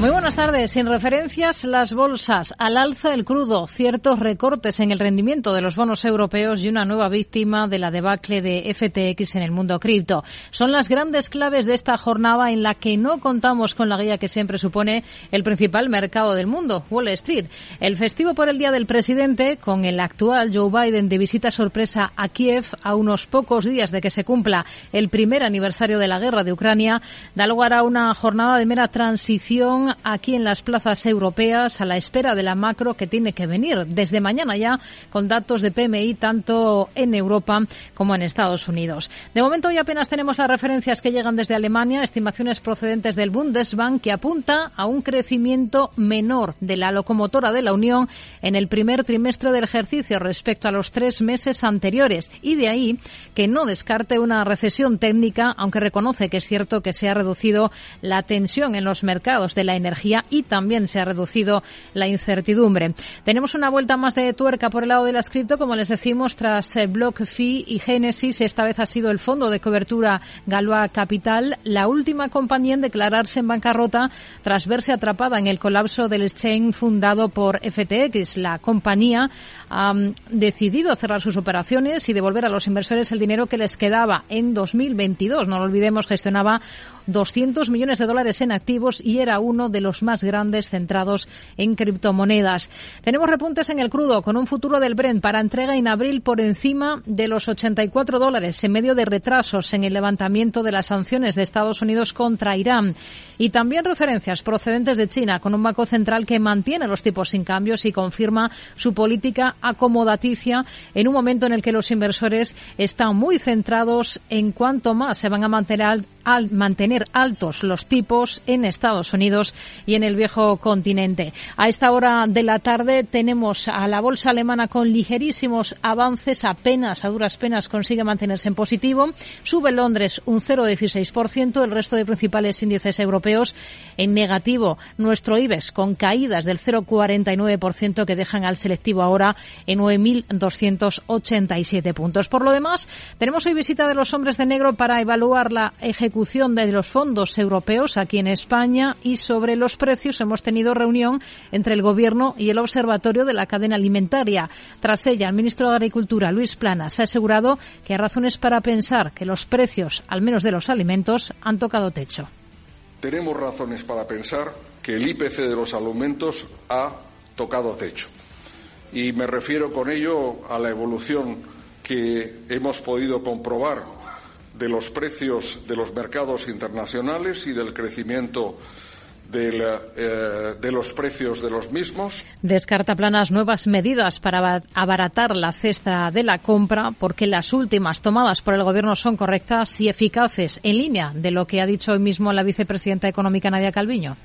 Muy buenas tardes. Sin referencias, las bolsas al alza el crudo, ciertos recortes en el rendimiento de los bonos europeos y una nueva víctima de la debacle de FTX en el mundo cripto. Son las grandes claves de esta jornada en la que no contamos con la guía que siempre supone el principal mercado del mundo, Wall Street. El festivo por el Día del Presidente, con el actual Joe Biden de visita sorpresa a Kiev a unos pocos días de que se cumpla el primer aniversario de la guerra de Ucrania, da lugar a una jornada de mera transición aquí en las plazas europeas a la espera de la macro que tiene que venir desde mañana ya con datos de PMI tanto en Europa como en Estados Unidos. De momento hoy apenas tenemos las referencias que llegan desde Alemania, estimaciones procedentes del Bundesbank que apunta a un crecimiento menor de la locomotora de la Unión en el primer trimestre del ejercicio respecto a los tres meses anteriores y de ahí que no descarte una recesión técnica, aunque reconoce que es cierto que se ha reducido la tensión en los mercados de la energía y también se ha reducido la incertidumbre. Tenemos una vuelta más de tuerca por el lado de la cripto, como les decimos, tras el BlockFi y Genesis. Esta vez ha sido el fondo de cobertura Galois Capital, la última compañía en declararse en bancarrota tras verse atrapada en el colapso del exchange fundado por FTX. La compañía ha decidido cerrar sus operaciones y devolver a los inversores el dinero que les quedaba en 2022. No lo olvidemos, gestionaba 200 millones de dólares en activos y era uno de los más grandes centrados en criptomonedas. Tenemos repuntes en el crudo con un futuro del Brent para entrega en abril por encima de los 84 dólares en medio de retrasos en el levantamiento de las sanciones de Estados Unidos contra Irán. Y también referencias procedentes de China con un banco central que mantiene los tipos sin cambios y confirma su política acomodaticia en un momento en el que los inversores están muy centrados en cuánto más se van a mantener al mantener altos los tipos en Estados Unidos y en el viejo continente. A esta hora de la tarde tenemos a la bolsa alemana con ligerísimos avances, apenas a duras penas consigue mantenerse en positivo. Sube Londres un 0,16%, el resto de principales índices europeos en negativo. Nuestro IBEX con caídas del 0,49% que dejan al selectivo ahora en 9.287 puntos. Por lo demás, tenemos hoy visita de los hombres de negro para evaluar la ejecución ejecución de los fondos europeos aquí en España y sobre los precios hemos tenido reunión entre el Gobierno y el Observatorio de la Cadena Alimentaria. Tras ella, el ministro de Agricultura, Luis Planas, ha asegurado que hay razones para pensar que los precios, al menos de los alimentos, han tocado techo. Tenemos razones para pensar que el IPC de los alimentos ha tocado techo. Y me refiero con ello a la evolución que hemos podido comprobar de los precios de los mercados internacionales y del crecimiento eh, de, los precios de los mismos. Descarta planas nuevas medidas para abaratar la cesta de la compra porque las últimas tomadas por el Gobierno son correctas y eficaces en línea de lo que ha dicho hoy mismo la vicepresidenta económica Nadia Calviño.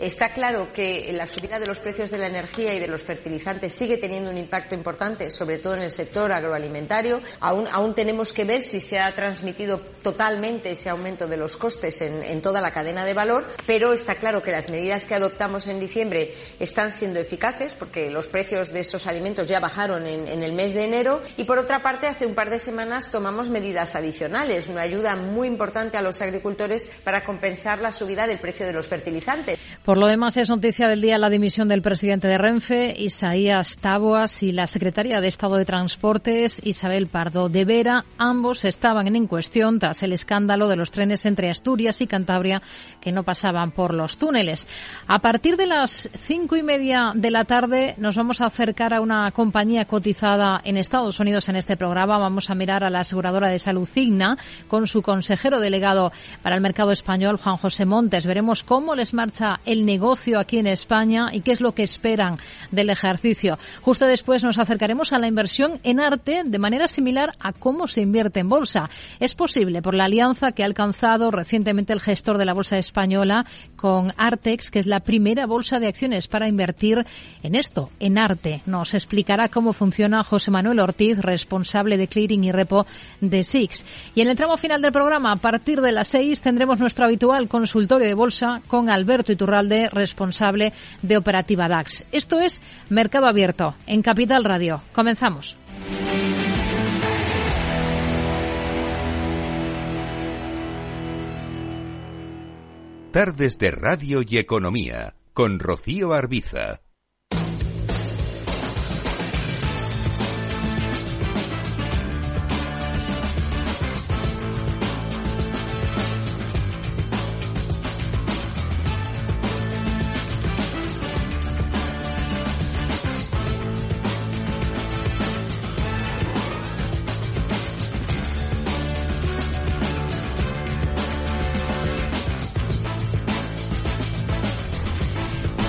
Está claro que la subida de los precios de la energía y de los fertilizantes sigue teniendo un impacto importante, sobre todo en el sector agroalimentario. Aún, tenemos que ver si se ha transmitido totalmente ese aumento de los costes en, toda la cadena de valor, pero está claro que las medidas que adoptamos en diciembre están siendo eficaces porque los precios de esos alimentos ya bajaron en el mes de enero y, por otra parte, hace un par de semanas tomamos medidas adicionales, una ayuda muy importante a los agricultores para compensar la subida del precio de los fertilizantes. Por lo demás, es noticia del día la dimisión del presidente de Renfe, Isaías Taboas, y la secretaria de Estado de Transportes, Isabel Pardo de Vera. Ambos estaban en cuestión tras el escándalo de los trenes entre Asturias y Cantabria que no pasaban por los túneles. A partir de las cinco y media de la tarde nos vamos a acercar a una compañía cotizada en Estados Unidos en este programa. Vamos a mirar a la aseguradora de salud Cigna con su consejero delegado para el mercado español, Juan José Montes. Veremos cómo les marcha el negocio aquí en España y qué es lo que esperan del ejercicio. Justo después nos acercaremos a la inversión en arte de manera similar a cómo se invierte en bolsa. Es posible por la alianza que ha alcanzado recientemente el gestor de la Bolsa Española con Artex, que es la primera bolsa de acciones para invertir en esto, en arte. Nos explicará cómo funciona José Manuel Ortiz, responsable de clearing y repo de SIX. Y en el tramo final del programa, a partir de las seis, tendremos nuestro habitual consultorio de bolsa con Alberto Iturralde, responsable de Operativa DAX. Esto es Mercado Abierto en Capital Radio. Comenzamos. Tardes de Radio y Economía con Rocío Arbiza.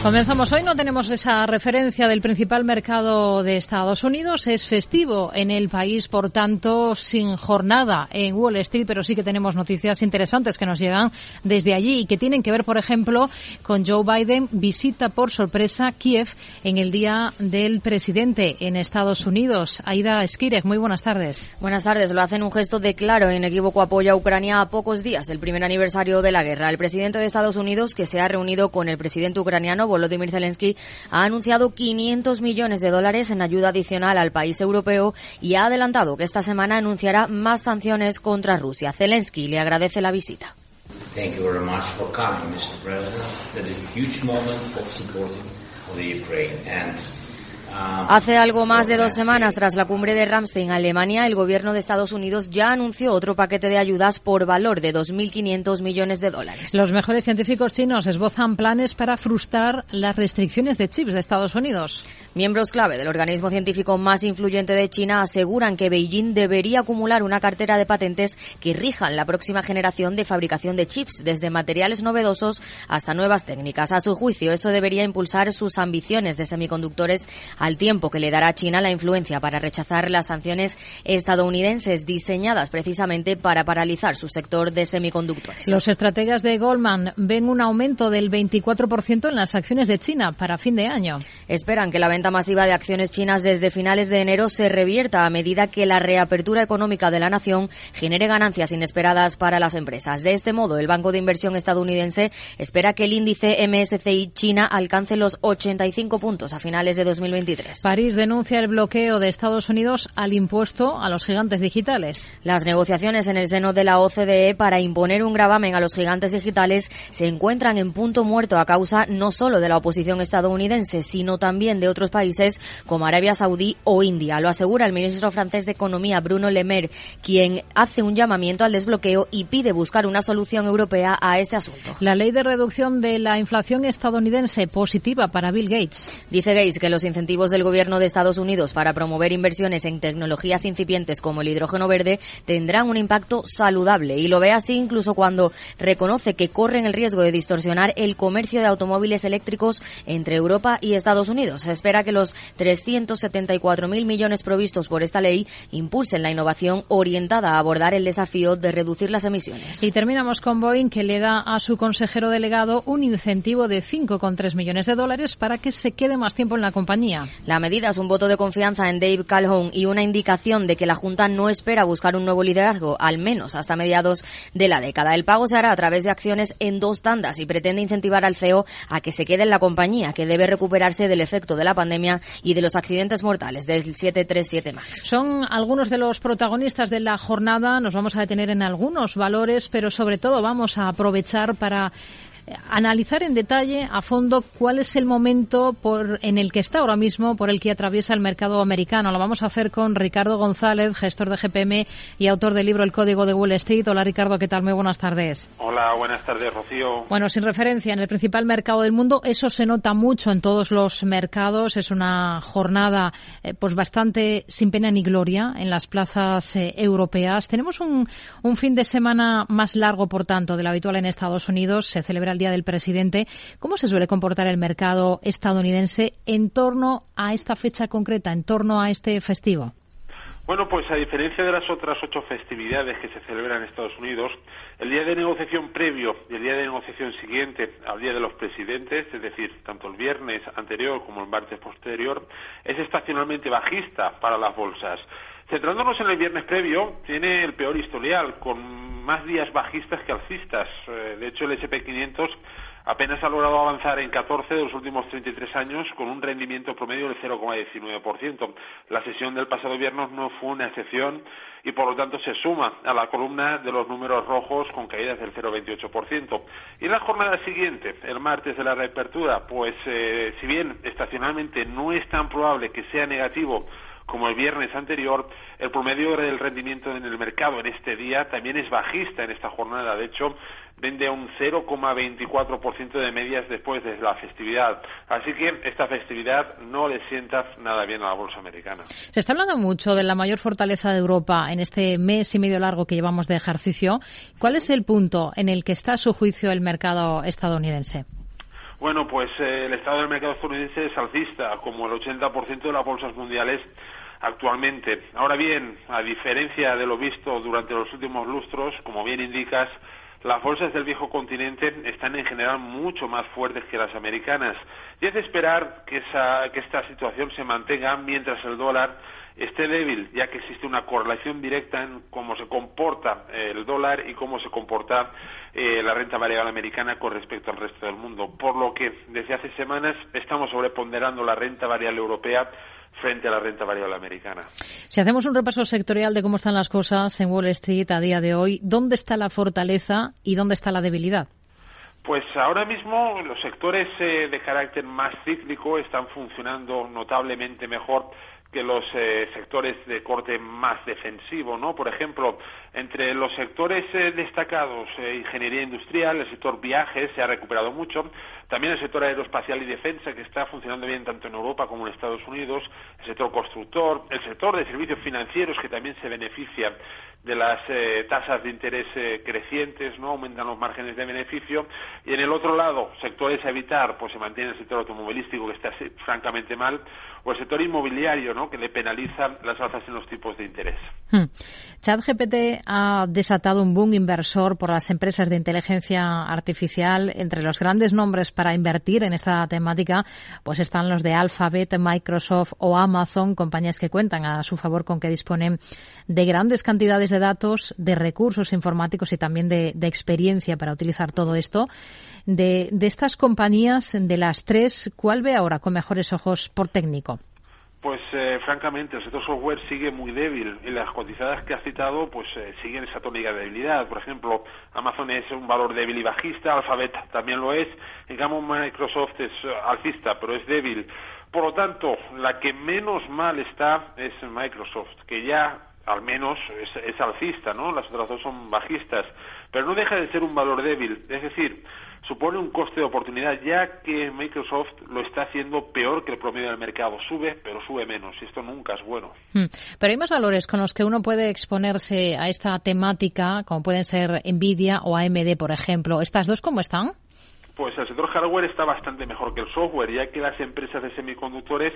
Comenzamos hoy, no tenemos esa referencia del principal mercado de Estados Unidos. Es festivo en el país, por tanto, sin jornada en Wall Street, pero sí que tenemos noticias interesantes que nos llegan desde allí y que tienen que ver, por ejemplo, con Joe Biden visita por sorpresa Kiev en el día del presidente en Estados Unidos. Aida Skirek, muy buenas tardes. Buenas tardes. Lo hacen un gesto de claro e inequívoco apoyo a Ucrania a pocos días del primer aniversario de la guerra. El presidente de Estados Unidos, que se ha reunido con el presidente ucraniano Volodymyr Zelensky ha anunciado 500 millones de dólares en ayuda adicional al país europeo y ha adelantado que esta semana anunciará más sanciones contra Rusia. Zelensky le agradece la visita. Thank Hace algo más de dos semanas, tras la cumbre de Ramstein en Alemania, el gobierno de Estados Unidos ya anunció otro paquete de ayudas por valor de 2.500 millones de dólares. Los mejores científicos chinos esbozan planes para frustrar las restricciones de chips de Estados Unidos. Miembros clave del organismo científico más influyente de China aseguran que Beijing debería acumular una cartera de patentes que rijan la próxima generación de fabricación de chips, desde materiales novedosos hasta nuevas técnicas. A su juicio, eso debería impulsar sus ambiciones de semiconductores al tiempo que le dará a China la influencia para rechazar las sanciones estadounidenses diseñadas precisamente para paralizar su sector de semiconductores. Los estrategas de Goldman ven un aumento del 24% en las acciones de China para fin de año. Esperan que la venta masiva de acciones chinas desde finales de enero se revierta a medida que la reapertura económica de la nación genere ganancias inesperadas para las empresas. De este modo, el Banco de Inversión estadounidense espera que el índice MSCI China alcance los 85 puntos a finales de 2021. París denuncia el bloqueo de Estados Unidos al impuesto a los gigantes digitales. Las negociaciones en el seno de la OCDE para imponer un gravamen a los gigantes digitales se encuentran en punto muerto a causa no solo de la oposición estadounidense, sino también de otros países como Arabia Saudí o India. Lo asegura el ministro francés de Economía, Bruno Le Maire, quien hace un llamamiento al desbloqueo y pide buscar una solución europea a este asunto. La ley de reducción de la inflación estadounidense positiva para Bill Gates. Dice Gates que los incentivos del gobierno de Estados Unidos para promover inversiones en tecnologías incipientes como el hidrógeno verde tendrán un impacto saludable y lo ve así incluso cuando reconoce que corren el riesgo de distorsionar el comercio de automóviles eléctricos entre Europa y Estados Unidos. Se espera que los 374.000 millones provistos por esta ley impulsen la innovación orientada a abordar el desafío de reducir las emisiones. Y terminamos con Boeing que le da a su consejero delegado un incentivo de 5,3 millones de dólares para que se quede más tiempo en la compañía. La medida es un voto de confianza en Dave Calhoun y una indicación de que la Junta no espera buscar un nuevo liderazgo, al menos hasta mediados de la década. El pago se hará a través de acciones en dos tandas y pretende incentivar al CEO a que se quede en la compañía, que debe recuperarse del efecto de la pandemia y de los accidentes mortales del 737 MAX. Son algunos de los protagonistas de la jornada. Nos vamos a detener en algunos valores, pero sobre todo vamos a aprovechar para analizar en detalle, a fondo, cuál es el momento por, en el que está ahora mismo, por el que atraviesa el mercado americano. Lo vamos a hacer con Ricardo González, gestor de GPM y autor del libro El Código de Wall Street. Hola Ricardo, ¿qué tal? Muy buenas tardes. Hola, buenas tardes, Rocío. Bueno, sin referencia, en el principal mercado del mundo, eso se nota mucho en todos los mercados. Es una jornada eh, pues bastante sin pena ni gloria en las plazas eh, europeas. Tenemos un, un fin de semana más largo, por tanto, de lo habitual en Estados Unidos. Se celebra el Día del Presidente. ¿Cómo se suele comportar el mercado estadounidense en torno a esta fecha concreta, en torno a este festivo? Bueno, pues a diferencia de las otras ocho festividades que se celebran en Estados Unidos, el día de negociación previo y el día de negociación siguiente al día de los presidentes, es decir, tanto el viernes anterior como el martes posterior, es estacionalmente bajista para las bolsas. Centrándonos en el viernes previo, tiene el peor historial, con más días bajistas que alcistas. Eh, de hecho, el SP500 apenas ha logrado avanzar en 14 de los últimos 33 años con un rendimiento promedio del 0,19%. La sesión del pasado viernes no fue una excepción y por lo tanto se suma a la columna de los números rojos con caídas del 0,28%. Y en la jornada siguiente, el martes de la reapertura, pues eh, si bien estacionalmente no es tan probable que sea negativo como el viernes anterior, el promedio del rendimiento en el mercado en este día también es bajista en esta jornada. De hecho, vende a un 0,24% de medias después de la festividad. Así que esta festividad no le sienta nada bien a la bolsa americana. Se está hablando mucho de la mayor fortaleza de Europa en este mes y medio largo que llevamos de ejercicio. ¿Cuál es el punto en el que está a su juicio el mercado estadounidense? Bueno, pues eh, el estado del mercado estadounidense es alcista, como el 80% de las bolsas mundiales actualmente. Ahora bien, a diferencia de lo visto durante los últimos lustros, como bien indicas, las bolsas del viejo continente están en general mucho más fuertes que las americanas y es de esperar que, esa, que esta situación se mantenga mientras el dólar esté débil, ya que existe una correlación directa en cómo se comporta el dólar y cómo se comporta eh, la renta variable americana con respecto al resto del mundo. Por lo que desde hace semanas estamos sobreponderando la renta variable europea frente a la renta variable americana. Si hacemos un repaso sectorial de cómo están las cosas en Wall Street a día de hoy, ¿dónde está la fortaleza y dónde está la debilidad? Pues ahora mismo los sectores eh, de carácter más cíclico están funcionando notablemente mejor que los eh, sectores de corte más defensivo, ¿no? Por ejemplo, entre los sectores eh, destacados, eh, ingeniería industrial, el sector viajes se ha recuperado mucho, también el sector aeroespacial y defensa que está funcionando bien tanto en Europa como en Estados Unidos, el sector constructor, el sector de servicios financieros que también se beneficia de las tasas de interés crecientes, no aumentan los márgenes de beneficio y en el otro lado, sectores a evitar, pues se mantiene el sector automovilístico que está francamente mal o el sector inmobiliario, ¿no? que le penaliza las alzas en los tipos de interés. Hmm. ChatGPT ha desatado un boom inversor por las empresas de inteligencia artificial. Entre los grandes nombres para invertir en esta temática, pues están los de Alphabet, Microsoft o Amazon, compañías que cuentan a su favor con que disponen de grandes cantidades de datos, de recursos informáticos y también de, experiencia para utilizar todo esto. De, estas compañías, de las tres, ¿cuál ve ahora con mejores ojos por técnico? Pues eh, francamente el sector software sigue muy débil y las cotizadas que ha citado pues eh, siguen esa tónica de debilidad. Por ejemplo, Amazon es un valor débil y bajista, Alphabet también lo es, en cambio Microsoft es eh, alcista pero es débil. Por lo tanto, la que menos mal está es Microsoft, que ya al menos es, es alcista, ¿no? Las otras dos son bajistas, pero no deja de ser un valor débil. Es decir, supone un coste de oportunidad, ya que Microsoft lo está haciendo peor que el promedio del mercado. Sube, pero sube menos, y esto nunca es bueno. Hmm. Pero hay más valores con los que uno puede exponerse a esta temática, como pueden ser Nvidia o AMD, por ejemplo. ¿Estas dos cómo están? Pues el sector hardware está bastante mejor que el software, ya que las empresas de semiconductores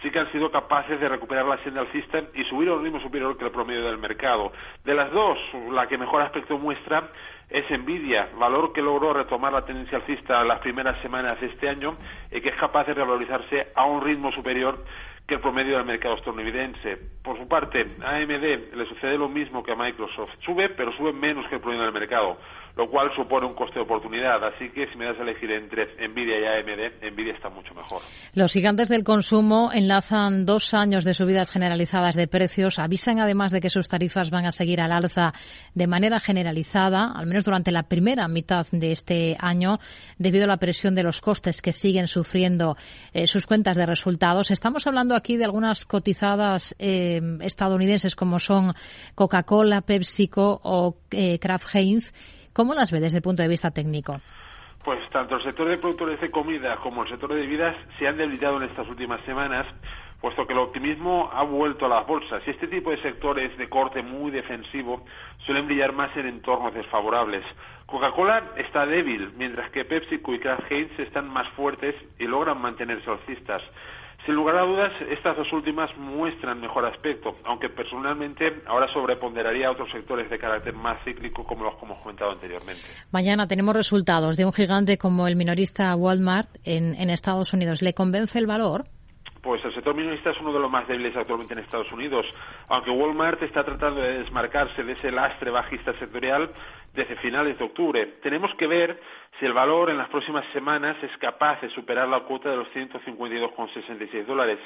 sí que han sido capaces de recuperar la senda alcista y subir a un ritmo superior que el promedio del mercado. De las dos, la que mejor aspecto muestra es Nvidia, valor que logró retomar la tendencia alcista las primeras semanas de este año y que es capaz de revalorizarse a un ritmo superior que el promedio del mercado estadounidense. Por su parte, a AMD le sucede lo mismo que a Microsoft. Sube, pero sube menos que el promedio del mercado, lo cual supone un coste de oportunidad. Así que si me das a elegir entre Nvidia y AMD, Nvidia está mucho mejor. Los gigantes del consumo enlazan dos años de subidas generalizadas de precios. Avisan además de que sus tarifas van a seguir al alza de manera generalizada, al menos durante la primera mitad de este año, debido a la presión de los costes que siguen sufriendo eh, sus cuentas de resultados. Estamos hablando aquí de algunas cotizadas eh, estadounidenses como son Coca-Cola, PepsiCo o eh, Kraft Heinz. ¿Cómo las ve desde el punto de vista técnico? Pues tanto el sector de productores de comida como el sector de bebidas se han debilitado en estas últimas semanas puesto que el optimismo ha vuelto a las bolsas y este tipo de sectores de corte muy defensivo suelen brillar más en entornos desfavorables. Coca-Cola está débil, mientras que PepsiCo y Kraft Heinz están más fuertes y logran mantenerse alcistas. Sin lugar a dudas, estas dos últimas muestran mejor aspecto, aunque personalmente ahora sobreponderaría a otros sectores de carácter más cíclico, como los que hemos comentado anteriormente. Mañana tenemos resultados de un gigante como el minorista Walmart en, en Estados Unidos. ¿Le convence el valor? Pues el sector minorista es uno de los más débiles actualmente en Estados Unidos, aunque Walmart está tratando de desmarcarse de ese lastre bajista sectorial desde finales de octubre. Tenemos que ver si el valor en las próximas semanas es capaz de superar la cuota de los 152,66 dólares,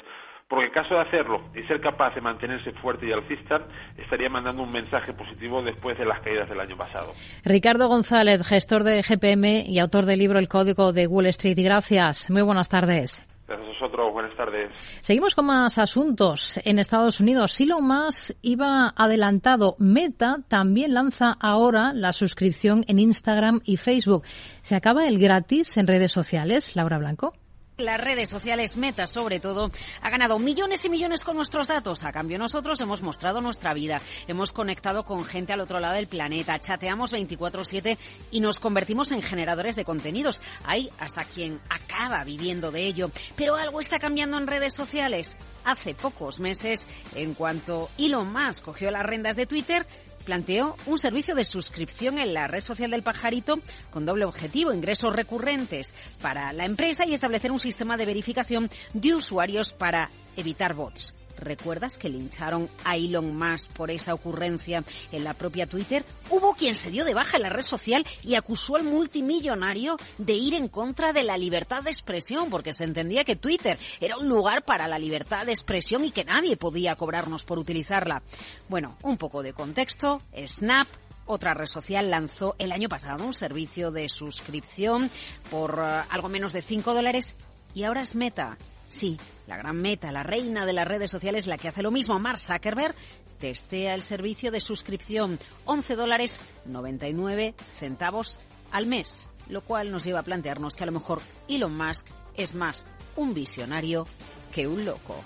porque en caso de hacerlo y ser capaz de mantenerse fuerte y alcista, estaría mandando un mensaje positivo después de las caídas del año pasado. Ricardo González, gestor de GPM y autor del libro El Código de Wall Street. Gracias. Muy buenas tardes. Gracias a vosotros. Buenas tardes. Seguimos con más asuntos. En Estados Unidos, Elon Musk iba adelantado. Meta también lanza ahora la suscripción en Instagram y Facebook. ¿Se acaba el gratis en redes sociales? Laura Blanco. Las redes sociales Meta, sobre todo, ha ganado millones y millones con nuestros datos. A cambio, nosotros hemos mostrado nuestra vida. Hemos conectado con gente al otro lado del planeta. Chateamos 24-7 y nos convertimos en generadores de contenidos. Hay hasta quien acaba viviendo de ello. Pero algo está cambiando en redes sociales. Hace pocos meses, en cuanto Elon Musk cogió las rendas de Twitter, planteó un servicio de suscripción en la red social del pajarito con doble objetivo, ingresos recurrentes para la empresa y establecer un sistema de verificación de usuarios para evitar bots. ¿Recuerdas que lincharon a Elon Musk por esa ocurrencia en la propia Twitter? Hubo quien se dio de baja en la red social y acusó al multimillonario de ir en contra de la libertad de expresión, porque se entendía que Twitter era un lugar para la libertad de expresión y que nadie podía cobrarnos por utilizarla. Bueno, un poco de contexto. Snap otra red social lanzó el año pasado un servicio de suscripción por uh, algo menos de 5 dólares y ahora es Meta. Sí, la gran meta, la reina de las redes sociales, la que hace lo mismo, Mark Zuckerberg, testea el servicio de suscripción 11 dólares 99 centavos al mes, lo cual nos lleva a plantearnos que a lo mejor Elon Musk es más un visionario que un loco.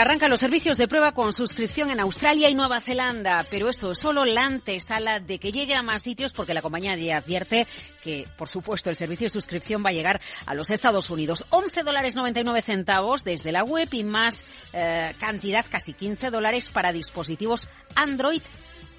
Arranca los servicios de prueba con suscripción en Australia y Nueva Zelanda, pero esto es solo la antesala de que llegue a más sitios porque la compañía advierte que, por supuesto, el servicio de suscripción va a llegar a los Estados Unidos. 11 dólares 99 centavos desde la web y más eh, cantidad, casi 15 dólares para dispositivos Android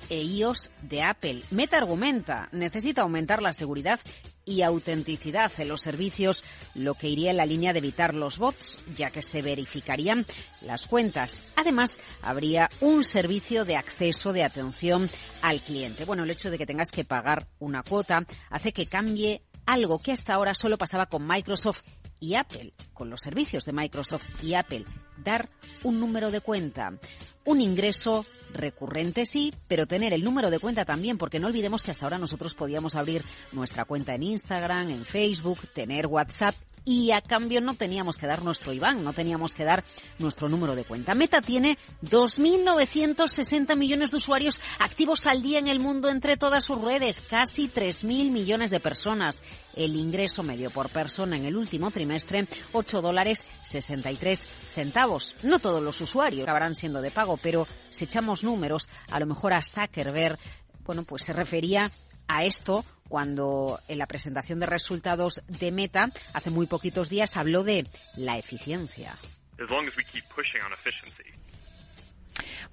e iOS de Apple. Meta argumenta, necesita aumentar la seguridad y autenticidad en los servicios, lo que iría en la línea de evitar los bots, ya que se verificarían las cuentas. Además, habría un servicio de acceso de atención al cliente. Bueno, el hecho de que tengas que pagar una cuota hace que cambie algo que hasta ahora solo pasaba con Microsoft y Apple, con los servicios de Microsoft y Apple, dar un número de cuenta, un ingreso recurrente sí, pero tener el número de cuenta también, porque no olvidemos que hasta ahora nosotros podíamos abrir nuestra cuenta en Instagram, en Facebook, tener WhatsApp y a cambio no teníamos que dar nuestro IBAN, no teníamos que dar nuestro número de cuenta. Meta tiene 2.960 millones de usuarios activos al día en el mundo entre todas sus redes, casi 3.000 millones de personas. El ingreso medio por persona en el último trimestre, 8 dólares 63 centavos. No todos los usuarios acabarán siendo de pago, pero si echamos números, a lo mejor a Zuckerberg, bueno, pues se refería a esto cuando en la presentación de resultados de Meta hace muy poquitos días habló de la eficiencia.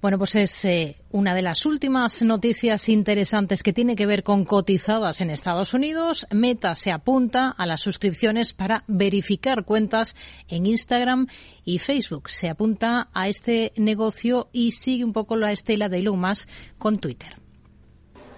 Bueno, pues es eh, una de las últimas noticias interesantes que tiene que ver con cotizadas en Estados Unidos. Meta se apunta a las suscripciones para verificar cuentas en Instagram y Facebook. Se apunta a este negocio y sigue un poco la estela de Elon Musk con Twitter.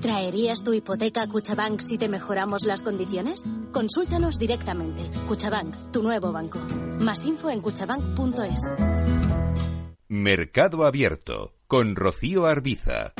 ¿Traerías tu hipoteca Cuchabank si te mejoramos las condiciones? Consúltanos directamente. Cuchabank, tu nuevo banco. Más info en cuchabank.es. Mercado Abierto con Rocío Arbiza.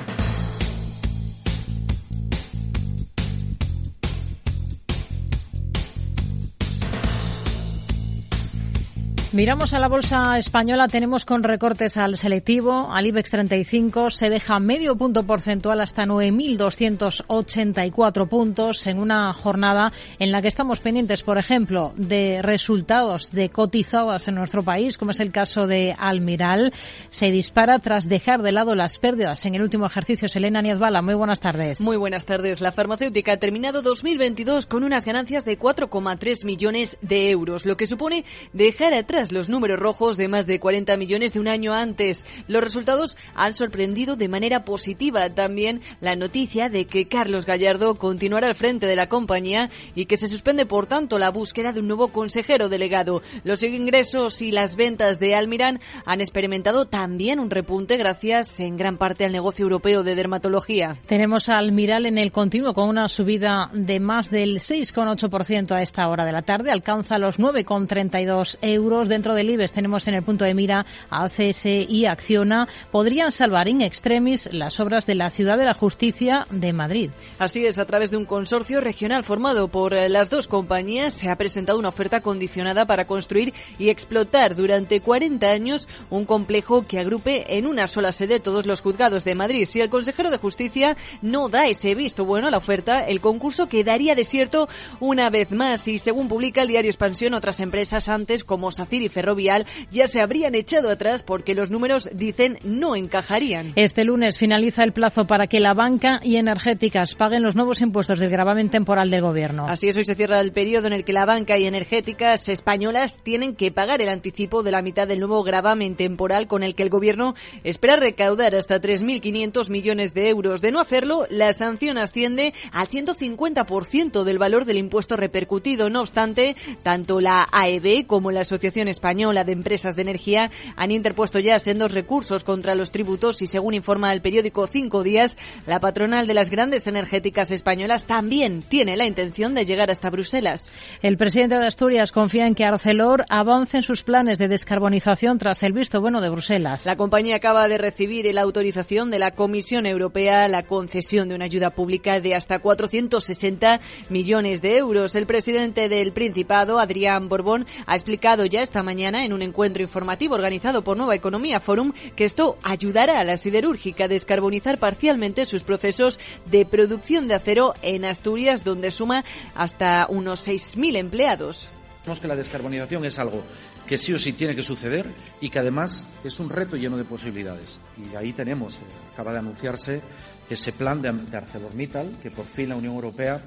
Miramos a la bolsa española, tenemos con recortes al selectivo, al IBEX 35, se deja medio punto porcentual hasta 9.284 puntos en una jornada en la que estamos pendientes, por ejemplo, de resultados de cotizadas en nuestro país, como es el caso de Almiral. Se dispara tras dejar de lado las pérdidas en el último ejercicio. Selena Niezbala, muy buenas tardes. Muy buenas tardes. La farmacéutica ha terminado 2022 con unas ganancias de 4,3 millones de euros, lo que supone dejar atrás los números rojos de más de 40 millones de un año antes. Los resultados han sorprendido de manera positiva también la noticia de que Carlos Gallardo continuará al frente de la compañía y que se suspende por tanto la búsqueda de un nuevo consejero delegado. Los ingresos y las ventas de Almirán han experimentado también un repunte gracias en gran parte al negocio europeo de dermatología. Tenemos a Almiral en el continuo con una subida de más del 6,8% a esta hora de la tarde. Alcanza los 9,32 euros dentro del IBEX tenemos en el punto de mira a ACS y Acciona, podrían salvar in extremis las obras de la Ciudad de la Justicia de Madrid. Así es, a través de un consorcio regional formado por eh, las dos compañías se ha presentado una oferta condicionada para construir y explotar durante 40 años un complejo que agrupe en una sola sede todos los juzgados de Madrid. Si el consejero de Justicia no da ese visto bueno a la oferta, el concurso quedaría desierto una vez más y según publica el diario Expansión, otras empresas antes como SACIR y Ferrovial ya se habrían echado atrás porque los números dicen no encajarían. Este lunes finaliza el plazo para que la banca y energéticas paguen los nuevos impuestos del gravamen temporal del gobierno. Así es, hoy se cierra el periodo en el que la banca y energéticas españolas tienen que pagar el anticipo de la mitad del nuevo gravamen temporal con el que el gobierno espera recaudar hasta 3.500 millones de euros. De no hacerlo, la sanción asciende al 150% del valor del impuesto repercutido. No obstante, tanto la AEB como la Asociación Española de Empresas de Energía han interpuesto ya sendos recursos contra los tributos y según informa el periódico Cinco Días, la patronal de las grandes energéticas españolas también tiene la intención de llegar hasta Bruselas. El presidente de Asturias confía en que Arcelor avance en sus planes de descarbonización tras el visto bueno de Bruselas. La compañía acaba de recibir la autorización de la Comisión Europea la concesión de una ayuda pública de hasta 460 millones de euros. El presidente del Principado, Adrián Borbón, ha explicado ya esta mañana en un encuentro informativo organizado por Nueva Economía Forum que esto ayudará a la siderúrgica a descarbonizar parcialmente sus procesos de producción de acero en Asturias, donde suma hasta unos 6.000 empleados. Vemos que la descarbonización es algo que sí o sí tiene que suceder y que además es un reto lleno de posibilidades. Y ahí tenemos, eh, acaba de anunciarse ese plan de ArcelorMittal, que por fin la Unión Europea,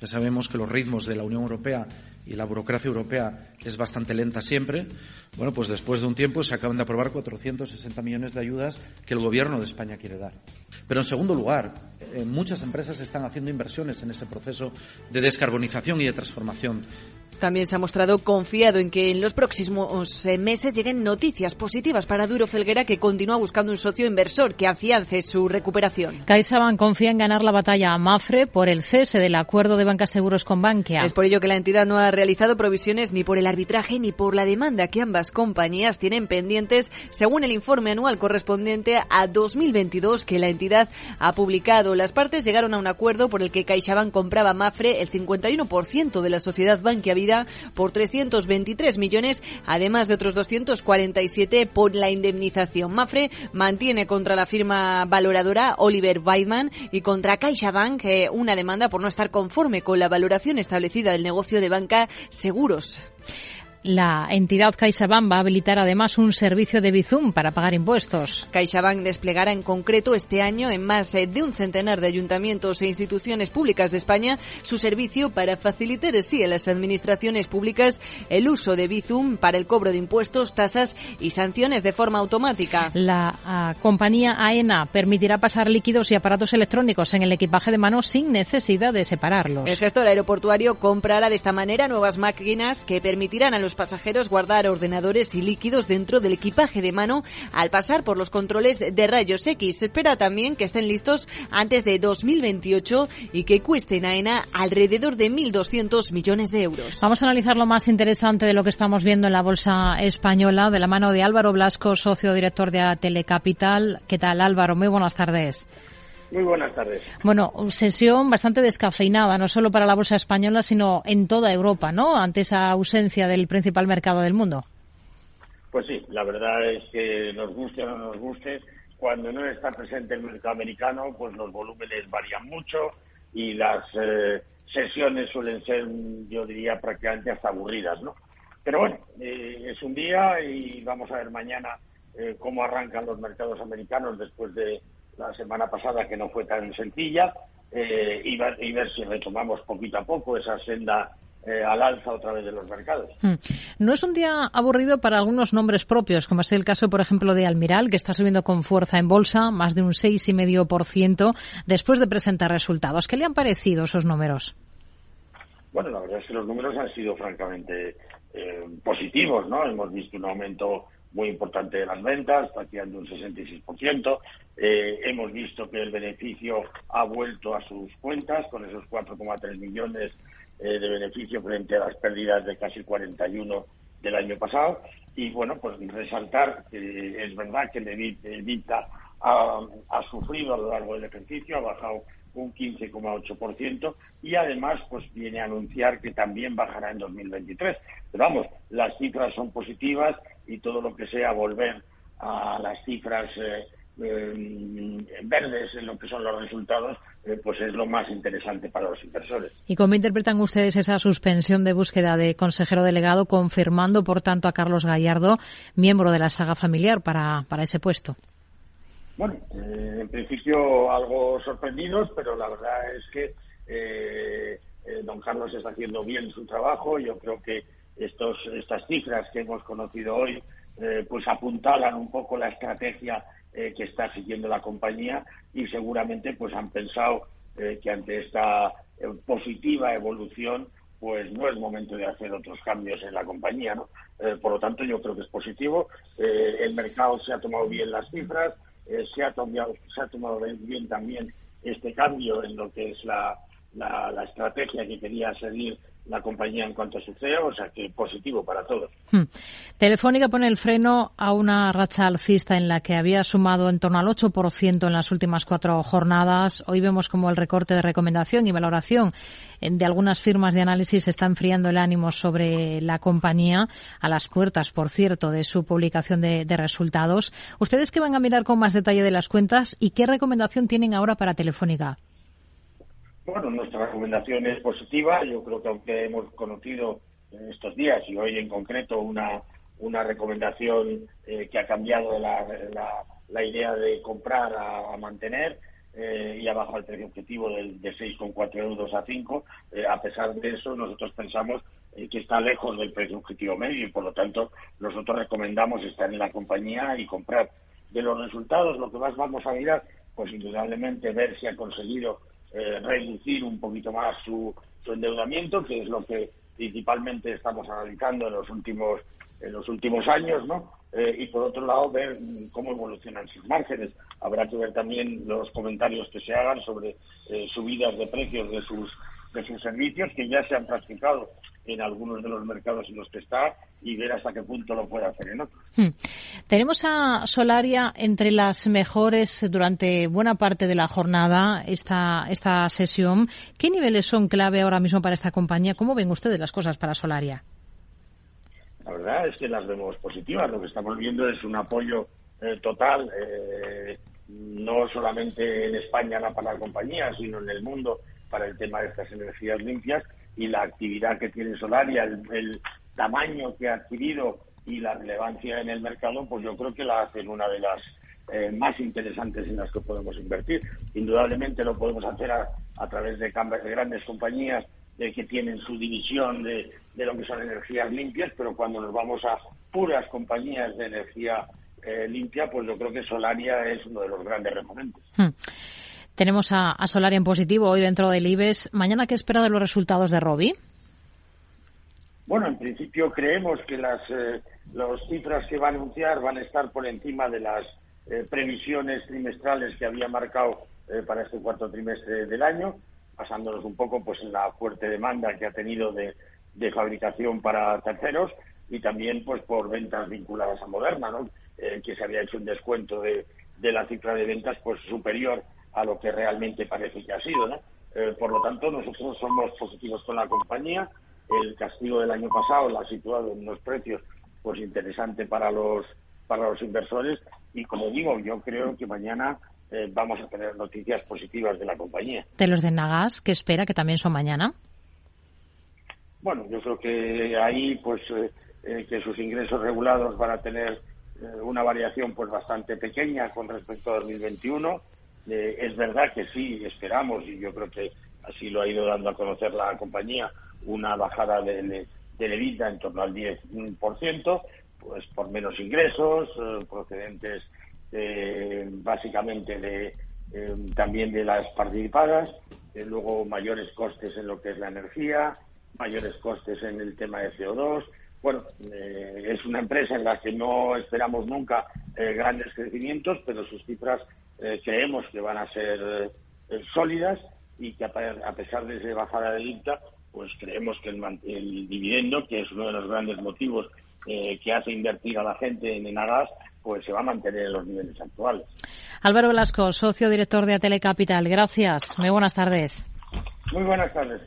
ya sabemos que los ritmos de la Unión Europea y la burocracia europea es bastante lenta siempre, bueno, pues después de un tiempo se acaban de aprobar 460 millones de ayudas que el Gobierno de España quiere dar. Pero en segundo lugar, eh, muchas empresas están haciendo inversiones en ese proceso de descarbonización y de transformación también se ha mostrado confiado en que en los próximos eh, meses lleguen noticias positivas para Duro Felguera, que continúa buscando un socio inversor que afiance su recuperación. CaixaBank confía en ganar la batalla a Mafre por el cese del acuerdo de bancas seguros con Bankia. Es por ello que la entidad no ha realizado provisiones ni por el arbitraje ni por la demanda que ambas compañías tienen pendientes, según el informe anual correspondiente a 2022 que la entidad ha publicado. Las partes llegaron a un acuerdo por el que CaixaBank compraba Mafre el 51% de la sociedad Bankia Vida por 323 millones, además de otros 247 por la indemnización. Mafre mantiene contra la firma valoradora Oliver Weidman y contra CaixaBank eh, una demanda por no estar conforme con la valoración establecida del negocio de banca seguros. La entidad CaixaBank va a habilitar además un servicio de Bizum para pagar impuestos. CaixaBank desplegará en concreto este año en más eh, de un centenar de ayuntamientos e instituciones públicas de España su servicio para facilitar así a las administraciones públicas el uso de Bizum para el cobro de impuestos, tasas y sanciones de forma automática. La ah, compañía AENA permitirá pasar líquidos y aparatos electrónicos en el equipaje de mano sin necesidad de separarlos. El gestor aeroportuario comprará de esta manera nuevas máquinas que permitirán a los pasajeros guardar ordenadores y líquidos dentro del equipaje de mano al pasar por los controles de rayos X. Se espera también que estén listos antes de 2028 y que cuesten a ENA alrededor de 1.200 millones de euros. Vamos a analizar lo más interesante de lo que estamos viendo en la bolsa española de la mano de Álvaro Blasco, socio director de Telecapital. ¿Qué tal Álvaro? Muy buenas tardes. Muy buenas tardes. Bueno, sesión bastante descafeinada, no solo para la bolsa española, sino en toda Europa, ¿no? Ante esa ausencia del principal mercado del mundo. Pues sí, la verdad es que nos guste o no nos guste, cuando no está presente el mercado americano, pues los volúmenes varían mucho y las eh, sesiones suelen ser, yo diría, prácticamente hasta aburridas, ¿no? Pero bueno, eh, es un día y vamos a ver mañana eh, cómo arrancan los mercados americanos después de la semana pasada que no fue tan sencilla eh, y, ver, si retomamos poquito a poco esa senda eh, al alza otra vez de los mercados. Hmm. No es un día aburrido para algunos nombres propios, como es el caso, por ejemplo, de Almiral, que está subiendo con fuerza en bolsa, más de un 6,5% después de presentar resultados. ¿Qué le han parecido esos números? Bueno, la verdad es que los números han sido francamente eh, positivos, ¿no? Hemos visto un aumento muy importante de las ventas, prácticamente un 66%. Eh, hemos visto que el beneficio ha vuelto a sus cuentas con esos 4,3 millones eh, de beneficio frente a las pérdidas de casi 41 del año pasado. Y bueno, pues resaltar que es verdad que el EBITDA ha, ha sufrido a lo largo del ejercicio, ha bajado un 15,8% y además pues viene a anunciar que también bajará en 2023. Pero vamos, las cifras son positivas y todo lo que sea volver a las cifras eh, eh, verdes en lo que son los resultados, eh, pues es lo más interesante para los inversores. ¿Y cómo interpretan ustedes esa suspensión de búsqueda de consejero delegado, confirmando, por tanto, a Carlos Gallardo, miembro de la saga familiar, para, para ese puesto? Bueno, en principio algo sorprendidos, pero la verdad es que don Carlos está haciendo bien su trabajo. Yo creo que estos, estas cifras que hemos conocido hoy eh, pues apuntalan un poco la estrategia eh, que está siguiendo la compañía y seguramente pues han pensado eh, que ante esta positiva evolución pues no es momento de hacer otros cambios en la compañía, por lo tanto, yo creo que es positivo. el mercado se ha tomado bien las cifras, se, ha tomado, se ha tomado bien también este cambio en lo que es la, la estrategia que quería seguir la compañía en cuanto a su CEO, o sea que positivo para todos. Hmm. Telefónica pone el freno a una racha alcista en la que había sumado en torno al 8% en las últimas cuatro jornadas. Hoy vemos como el recorte de recomendación y valoración de algunas firmas de análisis está enfriando el ánimo sobre la compañía a las puertas, por cierto, de su publicación de, de resultados. ¿Ustedes qué van a mirar con más detalle de las cuentas y qué recomendación tienen ahora para Telefónica? Bueno, nuestra recomendación es positiva. Yo creo que aunque hemos conocido en estos días y hoy en concreto una, una recomendación eh, que ha cambiado la, la, idea de comprar a, mantener eh, y ha bajado el precio objetivo de, de 6,4 euros a 5, eh, a pesar de eso nosotros pensamos que está lejos del precio objetivo medio y por lo tanto nosotros recomendamos estar en la compañía y comprar. De los resultados, lo que más vamos a mirar, pues indudablemente ver si ha conseguido eh, reducir un poquito más su, endeudamiento, que es lo que principalmente estamos analizando en los últimos en los últimos años, ¿no? Eh, y por otro lado ver cómo evolucionan sus márgenes. Habrá que ver también los comentarios que se hagan sobre eh, subidas de precios de sus de sus servicios que ya se han practicado en algunos de los mercados en los que está y ver hasta qué punto lo puede hacer en otros. Hmm. Tenemos a Solaria entre las mejores durante buena parte de la jornada, esta, esta sesión. ¿Qué niveles son clave ahora mismo para esta compañía? ¿Cómo ven ustedes las cosas para Solaria? La verdad es que las vemos positivas. Lo que estamos viendo es un apoyo eh, total, eh, no solamente en España para la compañía, sino en el mundo para el tema de estas energías limpias y la actividad que tiene Solaria, el, tamaño que ha adquirido y la relevancia en el mercado, pues yo creo que la hacen una de las eh, más interesantes en las que podemos invertir. Indudablemente lo podemos hacer a, través de, de, grandes compañías que tienen su división de, lo que son energías limpias, pero cuando nos vamos a puras compañías de energía eh, limpia, pues yo creo que Solaria es uno de los grandes referentes. Hmm. Tenemos a, Solaria en positivo hoy dentro del IBEX. ¿Mañana qué espera de los resultados de Robi? Bueno, en principio creemos que las, eh, cifras que va a anunciar van a estar por encima de las eh, previsiones trimestrales que había marcado eh, para este cuarto trimestre del año, basándonos un poco pues en la fuerte demanda que ha tenido de, fabricación para terceros y también pues por ventas vinculadas a Moderna, ¿no? Eh, que se había hecho un descuento de, la cifra de ventas pues superior a lo que realmente parece que ha sido, ¿no? por lo tanto, nosotros somos positivos con la compañía. El castigo del año pasado la ha situado en unos precios pues interesante para los para los inversores y como digo, yo creo que mañana eh, vamos a tener noticias positivas de la compañía. ¿De los de Nagas, que espera que también son mañana? Bueno, yo creo que ahí, pues, eh, eh, que sus ingresos regulados van a tener una variación, pues, bastante pequeña con respecto a 2021. Es verdad que sí, esperamos, y yo creo que así lo ha ido dando a conocer la compañía, una bajada de del EBITDA en torno al 10%, pues por menos ingresos eh, procedentes eh, básicamente de eh, también de las participadas, luego mayores costes en lo que es la energía, mayores costes en el tema de CO2. Bueno, es una empresa en la que no esperamos nunca grandes crecimientos, pero sus cifras creemos que van a ser sólidas y que a, pesar de esa bajada de IPTA, pues creemos que el, el dividendo, que es uno de los grandes motivos eh, que hace invertir a la gente en Enagas, pues se va a mantener en los niveles actuales. Álvaro Velasco, socio director de Atele Capital. Gracias. Muy buenas tardes. Muy buenas tardes.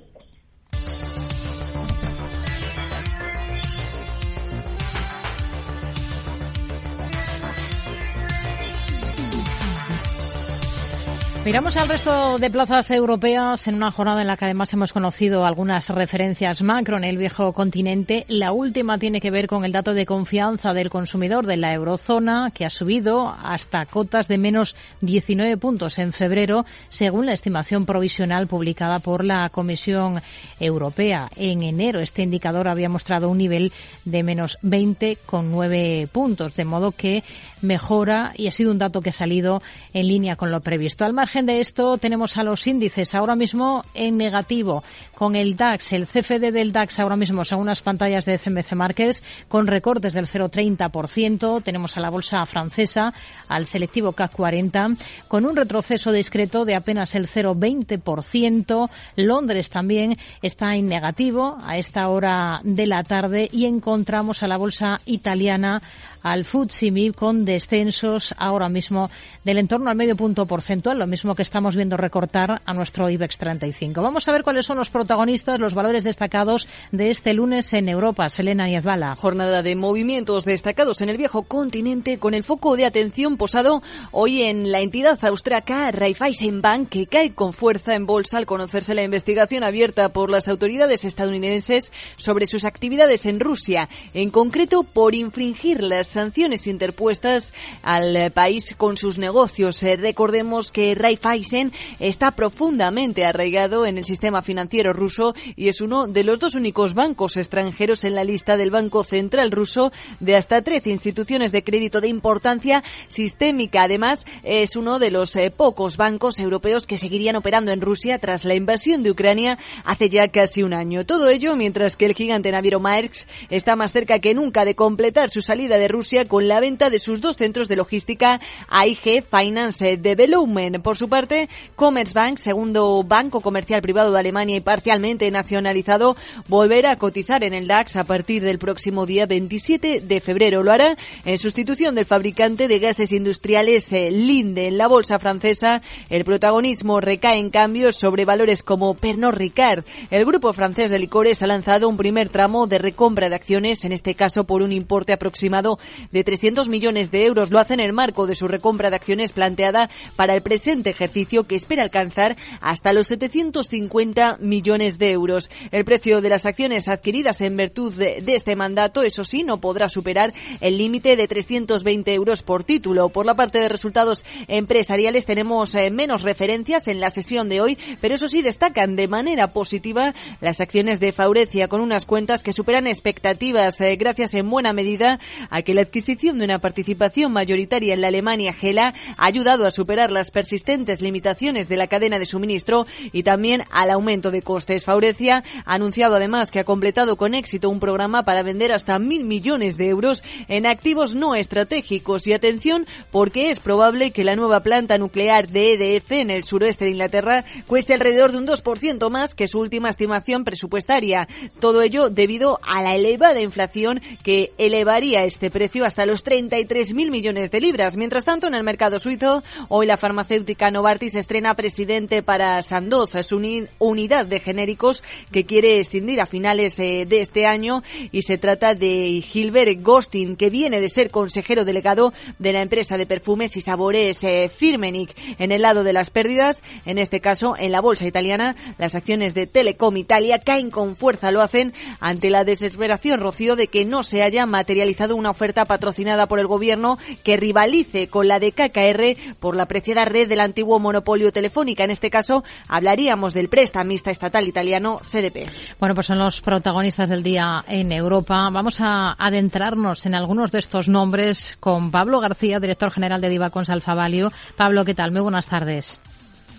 Miramos al resto de plazas europeas en una jornada en la que además hemos conocido algunas referencias macro en el viejo continente. La última tiene que ver con el dato de confianza del consumidor de la eurozona, que ha subido hasta cotas de menos 19 puntos en febrero, según la estimación provisional publicada por la Comisión Europea. En enero este indicador había mostrado un nivel de menos 20,9 puntos, de modo que mejora y ha sido un dato que ha salido en línea con lo previsto. Al margen de esto, tenemos a los índices ahora mismo en negativo, con el DAX, el CFD del DAX ahora mismo, según las pantallas de CMC Márquez, con recortes del 0,30%. Tenemos a la bolsa francesa, al selectivo CAC 40, con un retroceso discreto de apenas el 0,20%. Londres también está en negativo a esta hora de la tarde y encontramos a la bolsa italiana al FTSE con descensos ahora mismo del entorno al medio punto porcentual, lo mismo que estamos viendo recortar a nuestro IBEX 35. Vamos a ver cuáles son los protagonistas, los valores destacados de este lunes en Europa. Selena Niezbala. Jornada de movimientos destacados en el viejo continente con el foco de atención posado hoy en la entidad austriaca Raiffeisen Bank que cae con fuerza en bolsa al conocerse la investigación abierta por las autoridades estadounidenses sobre sus actividades en Rusia, en concreto por infringir las sanciones interpuestas al país con sus negocios. Eh, recordemos que Raiffeisen está profundamente arraigado en el sistema financiero ruso y es uno de los dos únicos bancos extranjeros en la lista del Banco Central ruso de hasta 13 instituciones de crédito de importancia sistémica. Además, es uno de los eh, pocos bancos europeos que seguirían operando en Rusia tras la invasión de Ucrania hace ya casi un año. Todo ello mientras que el gigante naviero Maersk está más cerca que nunca de completar su salida de Rusia con la venta de sus dos centros de logística AIG Finance Development. Por su parte, Commerzbank, segundo banco comercial privado de Alemania y parcialmente nacionalizado, volverá a cotizar en el DAX a partir del próximo día 27 de febrero. Lo hará en sustitución del fabricante de gases industriales eh, Linde. En la bolsa francesa, el protagonismo recae en cambio sobre valores como Pernod Ricard. El grupo francés de licores ha lanzado un primer tramo de recompra de acciones, en este caso por un importe aproximado de 300 millones de euros. Lo hace en el marco de su recompra de acciones planteada para el presente ejercicio que espera alcanzar hasta los 750 millones de euros. El precio de las acciones adquiridas en virtud de, este mandato, eso sí, no podrá superar el límite de 320 euros por título. Por la parte de resultados empresariales tenemos eh, menos referencias en la sesión de hoy, pero eso sí destacan de manera positiva las acciones de Faurecia con unas cuentas que superan expectativas eh, gracias en buena medida a que la adquisición de una participación mayoritaria en la Alemania Gela ha ayudado a superar las persistentes limitaciones de la cadena de suministro y también al aumento de costes. Faurecia ha anunciado además que ha completado con éxito un programa para vender hasta mil millones de euros en activos no estratégicos. Y atención, porque es probable que la nueva planta nuclear de EDF en el suroeste de Inglaterra cueste alrededor de un 2% más que su última estimación presupuestaria. Todo ello debido a la elevada inflación que elevaría este precio hasta los 33.000 millones de libras. Mientras tanto, en el mercado suizo, hoy la farmacéutica Novartis estrena presidente para Sandoz, su unidad de genéricos que quiere escindir a finales eh, de este año y se trata de Gilbert Gostin, que viene de ser consejero delegado de la empresa de perfumes y sabores eh, Firmenich. En el lado de las pérdidas, en este caso en la bolsa italiana, las acciones de Telecom Italia caen con fuerza. Lo hacen ante la desesperación, Rocío, de que no se haya materializado una oferta patrocinada por el gobierno que rivalice con la de KKR por la apreciada red del antiguo monopolio telefónica. En este caso, hablaríamos del prestamista estatal italiano CDP. Bueno, pues son los protagonistas del día en Europa. Vamos a adentrarnos en algunos de estos nombres con Pablo García, director general de Divacons Alfa Value. Pablo, ¿qué tal? Muy buenas tardes.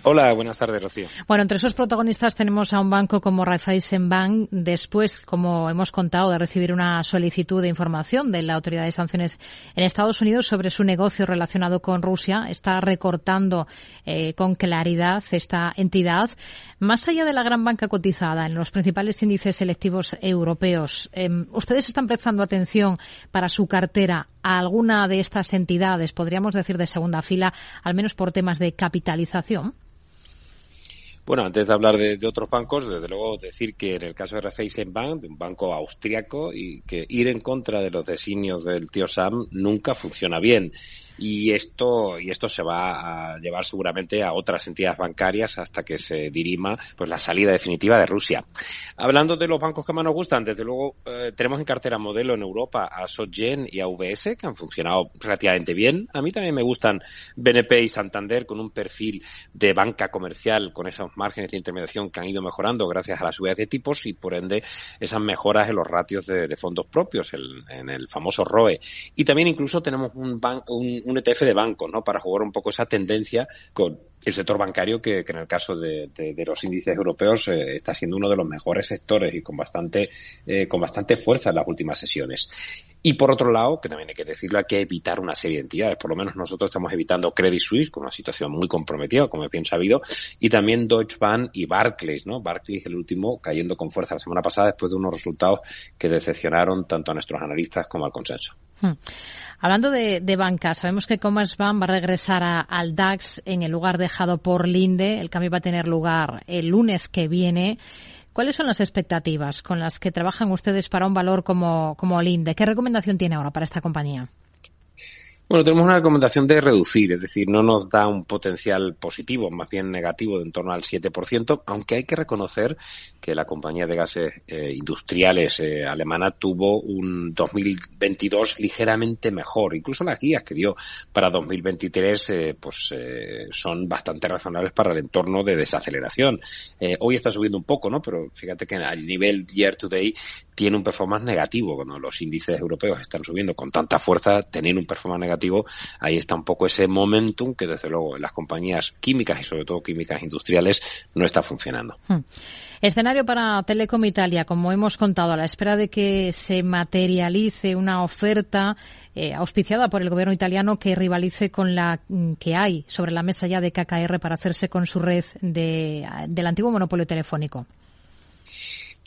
Hola, buenas tardes, Rocío. Bueno, entre esos protagonistas tenemos a un banco como Raiffeisen Bank, después, como hemos contado, de recibir una solicitud de información de la Autoridad de Sanciones en Estados Unidos sobre su negocio relacionado con Rusia. Está recortando eh, con claridad esta entidad. Más allá de la gran banca cotizada en los principales índices selectivos europeos, em, ¿ustedes están prestando atención para su cartera a alguna de estas entidades, podríamos decir de segunda fila, al menos por temas de capitalización? Bueno, antes de hablar de, otros bancos, desde luego decir que en el caso de Raiffeisen Bank, un banco austriaco, y que ir en contra de los designios del tío Sam nunca funciona bien y esto y esto se va a llevar seguramente a otras entidades bancarias hasta que se dirima pues la salida definitiva de Rusia. Hablando de los bancos que más nos gustan, desde luego eh, tenemos en cartera modelo en Europa a SocGen y a UBS que han funcionado relativamente bien. A mí también me gustan BNP y Santander con un perfil de banca comercial con esos márgenes de intermediación que han ido mejorando gracias a las subidas de tipos y por ende esas mejoras en los ratios de, fondos propios, en el famoso ROE. Y también incluso tenemos un, un ETF de banco, ¿no? Para jugar un poco esa tendencia con el sector bancario que, en el caso de, los índices europeos eh, está siendo uno de los mejores sectores y con bastante eh, con bastante fuerza en las últimas sesiones. Y por otro lado, que también hay que decirlo, hay que evitar una serie de entidades. Por lo menos nosotros estamos evitando Credit Suisse con una situación muy comprometida, como es bien sabido, y también Deutsche Bank y Barclays, ¿no? Barclays el último cayendo con fuerza la semana pasada después de unos resultados que decepcionaron tanto a nuestros analistas como al consenso. Hmm. Hablando de, de, banca, sabemos que Commerzbank va a regresar al DAX en el lugar por Linde. El cambio va a tener lugar el lunes que viene. ¿Cuáles son las expectativas con las que trabajan ustedes para un valor como, como Linde? ¿Qué recomendación tiene ahora para esta compañía? Bueno, tenemos una recomendación de reducir, es decir, no nos da un potencial positivo, más bien negativo de en torno al 7%, aunque hay que reconocer que la compañía de gases eh, industriales eh, alemana tuvo un 2022 ligeramente mejor. Incluso las guías que dio para 2023 eh, pues son bastante razonables para el entorno de desaceleración. hoy está subiendo un poco, ¿no? Pero fíjate que a nivel year to day tiene un performance negativo. Cuando los índices europeos están subiendo con tanta fuerza, tener un performance negativo, ahí está un poco ese momentum que desde luego en las compañías químicas y sobre todo químicas industriales no está funcionando. Hmm. Escenario para Telecom Italia, como hemos contado, a la espera de que se materialice una oferta eh, auspiciada por el gobierno italiano que rivalice con la mm, que hay sobre la mesa ya de KKR para hacerse con su red de, del antiguo monopolio telefónico.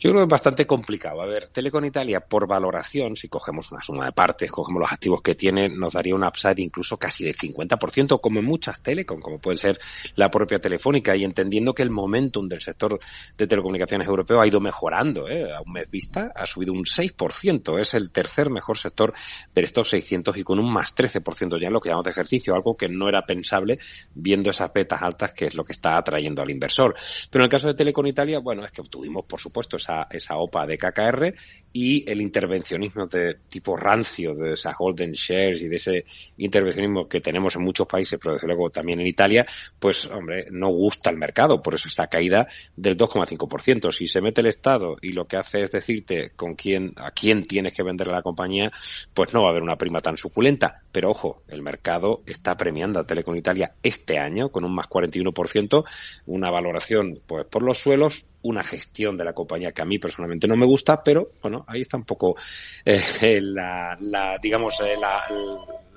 Yo creo que es bastante complicado. A ver, Telecom Italia, por valoración, si cogemos una suma de partes, cogemos los activos que tiene, nos daría un upside incluso casi del 50%, como en muchas Telecom, como puede ser la propia Telefónica, y entendiendo que el momentum del sector de telecomunicaciones europeo ha ido mejorando, ¿eh? a un mes vista, ha subido un 6%, es el tercer mejor sector del stock 600 y con un más 13% ya en lo que llamamos de ejercicio, algo que no era pensable viendo esas betas altas, que es lo que está atrayendo al inversor. Pero en el caso de Telecom Italia, bueno, es que obtuvimos, por supuesto, esa, esa OPA de KKR y el intervencionismo de tipo rancio de esas golden shares y de ese intervencionismo que tenemos en muchos países, pero desde luego también en Italia, pues, hombre, no gusta el mercado, por eso esa caída del 2,5%. Si se mete el Estado y lo que hace es decirte con quién, a quién tienes que vender a la compañía, pues no va a haber una prima tan suculenta. Pero ojo, el mercado está premiando a Telecom Italia este año con un más 41%, una valoración pues por los suelos, una gestión de la compañía que a mí personalmente no me gusta, pero bueno, ahí está un poco eh, la, la, digamos, eh, la,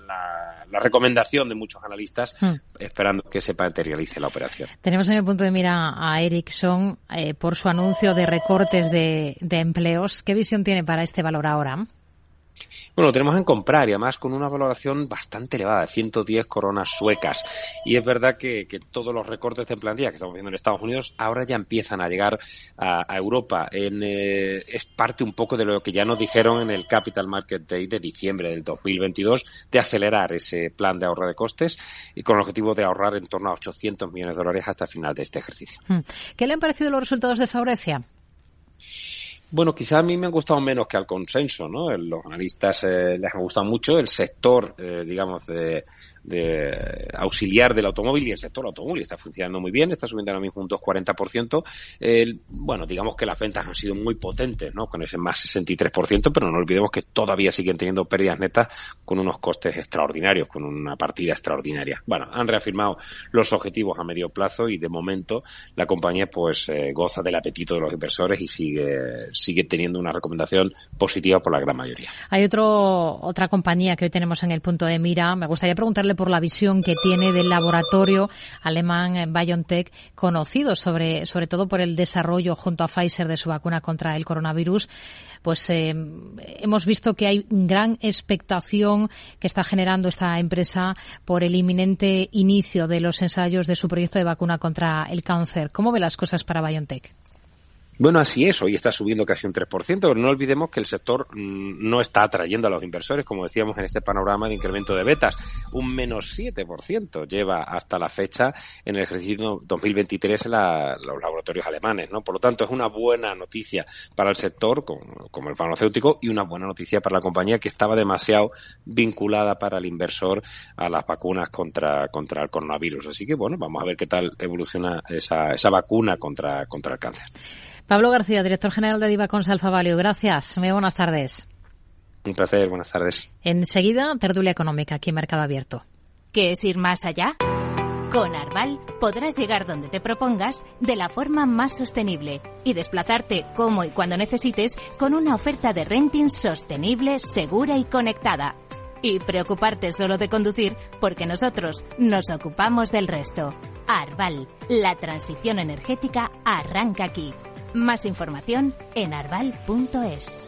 la, la, recomendación de muchos analistas hmm. esperando que se materialice la operación. Tenemos en el punto de mira a Ericsson eh, por su anuncio de recortes de, de empleos. ¿Qué visión tiene para este valor ahora? Bueno, lo tenemos en comprar y además con una valoración bastante elevada, 110 coronas suecas. Y es verdad que, todos los recortes de plantilla que estamos viendo en Estados Unidos ahora ya empiezan a llegar a, Europa. Eh, es parte un poco de lo que ya nos dijeron en el Capital Market Day de diciembre del 2022 de acelerar ese plan de ahorro de costes y con el objetivo de ahorrar en torno a 800 millones de dólares hasta el final de este ejercicio. Hmm. ¿Qué le han parecido los resultados de Faurecia? Bueno, quizá a mí me han gustado menos que al consenso, ¿no? Los analistas eh, les ha gustado mucho el sector, eh, digamos, de, auxiliar del automóvil y el sector automóvil está funcionando muy bien, está subiendo ahora mismo un 2,40%. El, bueno, digamos que las ventas han sido muy potentes, ¿no? Con ese más 63%, pero no olvidemos que todavía siguen teniendo pérdidas netas con unos costes extraordinarios, con una partida extraordinaria. Bueno, han reafirmado los objetivos a medio plazo y de momento la compañía pues eh, goza del apetito de los inversores y sigue, sigue teniendo una recomendación positiva por la gran mayoría. Hay otro, otra compañía que hoy tenemos en el punto de mira. Me gustaría preguntarle por la visión que tiene del laboratorio alemán BioNTech, conocido sobre, sobre todo por el desarrollo junto a Pfizer de su vacuna contra el coronavirus. Pues eh, hemos visto que hay gran expectación que está generando esta empresa por el inminente inicio de los ensayos de su proyecto de vacuna contra el cáncer. ¿Cómo ve las cosas para BioNTech? Bueno, así es, hoy está subiendo casi un 3%, pero no olvidemos que el sector mm, no está atrayendo a los inversores, como decíamos en este panorama de incremento de betas. Un menos 7% lleva hasta la fecha en el ejercicio 2023 en los laboratorios alemanes, ¿no? Por lo tanto, es una buena noticia para el sector, como, el farmacéutico, y una buena noticia para la compañía que estaba demasiado vinculada para el inversor a las vacunas contra, contra el coronavirus. Así que, bueno, vamos a ver qué tal evoluciona esa, esa vacuna contra, contra el cáncer. Pablo García, director general de Divacons Alfa Value. Gracias. Muy buenas tardes. Un placer, buenas tardes. Enseguida, tertulia económica aquí en Mercado Abierto. ¿Qué es ir más allá? Con Arval podrás llegar donde te propongas de la forma más sostenible y desplazarte como y cuando necesites con una oferta de renting sostenible, segura y conectada. Y preocuparte solo de conducir porque nosotros nos ocupamos del resto. Arval, la transición energética arranca aquí. Más información en arval.es.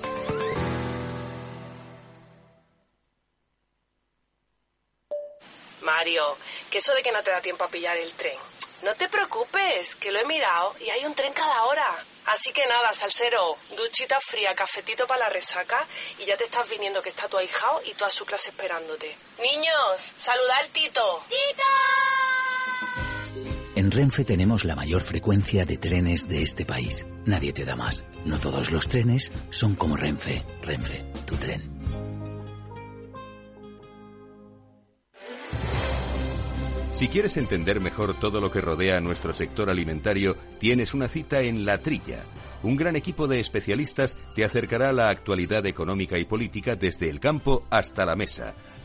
Mario, que eso de que no te da tiempo a pillar el tren. No te preocupes, que lo he mirado y hay un tren cada hora. Así que nada, salsero, duchita fría, cafetito para la resaca y ya te estás viniendo que está tu ahijao y toda su clase esperándote. Niños, saluda al Tito. ¡Tito! En Renfe tenemos la mayor frecuencia de trenes de este país. Nadie te da más. No todos los trenes son como Renfe. Renfe, tu tren. Si quieres entender mejor todo lo que rodea a nuestro sector alimentario, tienes una cita en La Trilla. Un gran equipo de especialistas te acercará a la actualidad económica y política desde el campo hasta la mesa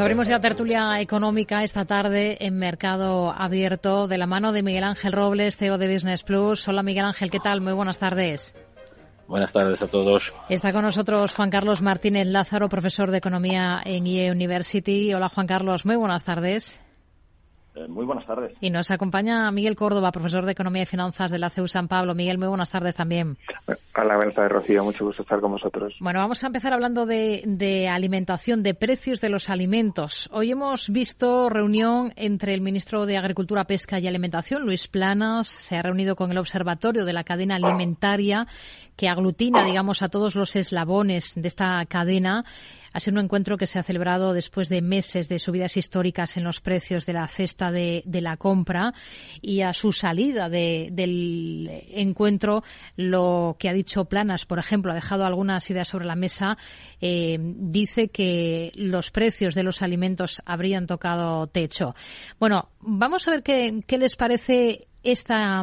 Pues abrimos ya tertulia económica esta tarde en Mercado Abierto de la mano de Miguel Ángel Robles, CEO de Business Plus. Hola Miguel Ángel, ¿qué tal? Muy buenas tardes. Buenas tardes a todos. Está con nosotros Juan Carlos Martínez Lázaro, profesor de Economía en IE University. Hola Juan Carlos, muy buenas tardes. Eh, muy buenas tardes. Y nos acompaña Miguel Córdoba, profesor de Economía y Finanzas de la CEU San Pablo. Miguel, muy buenas tardes también. Hola, buenas tardes, Rocío. Mucho gusto estar con vosotros. Bueno, vamos a empezar hablando de, de alimentación, de precios de los alimentos. Hoy hemos visto reunión entre el ministro de Agricultura, Pesca y Alimentación, Luis Planas. Se ha reunido con el Observatorio de la Cadena Alimentaria que aglutina, digamos, a todos los eslabones de esta cadena ha sido un encuentro que se ha celebrado después de meses de subidas históricas en los precios de la cesta de, la compra y a su salida del encuentro lo que ha dicho Planas, por ejemplo, ha dejado algunas ideas sobre la mesa, eh, dice que los precios de los alimentos habrían tocado techo. Bueno, vamos a ver qué, qué les parece esta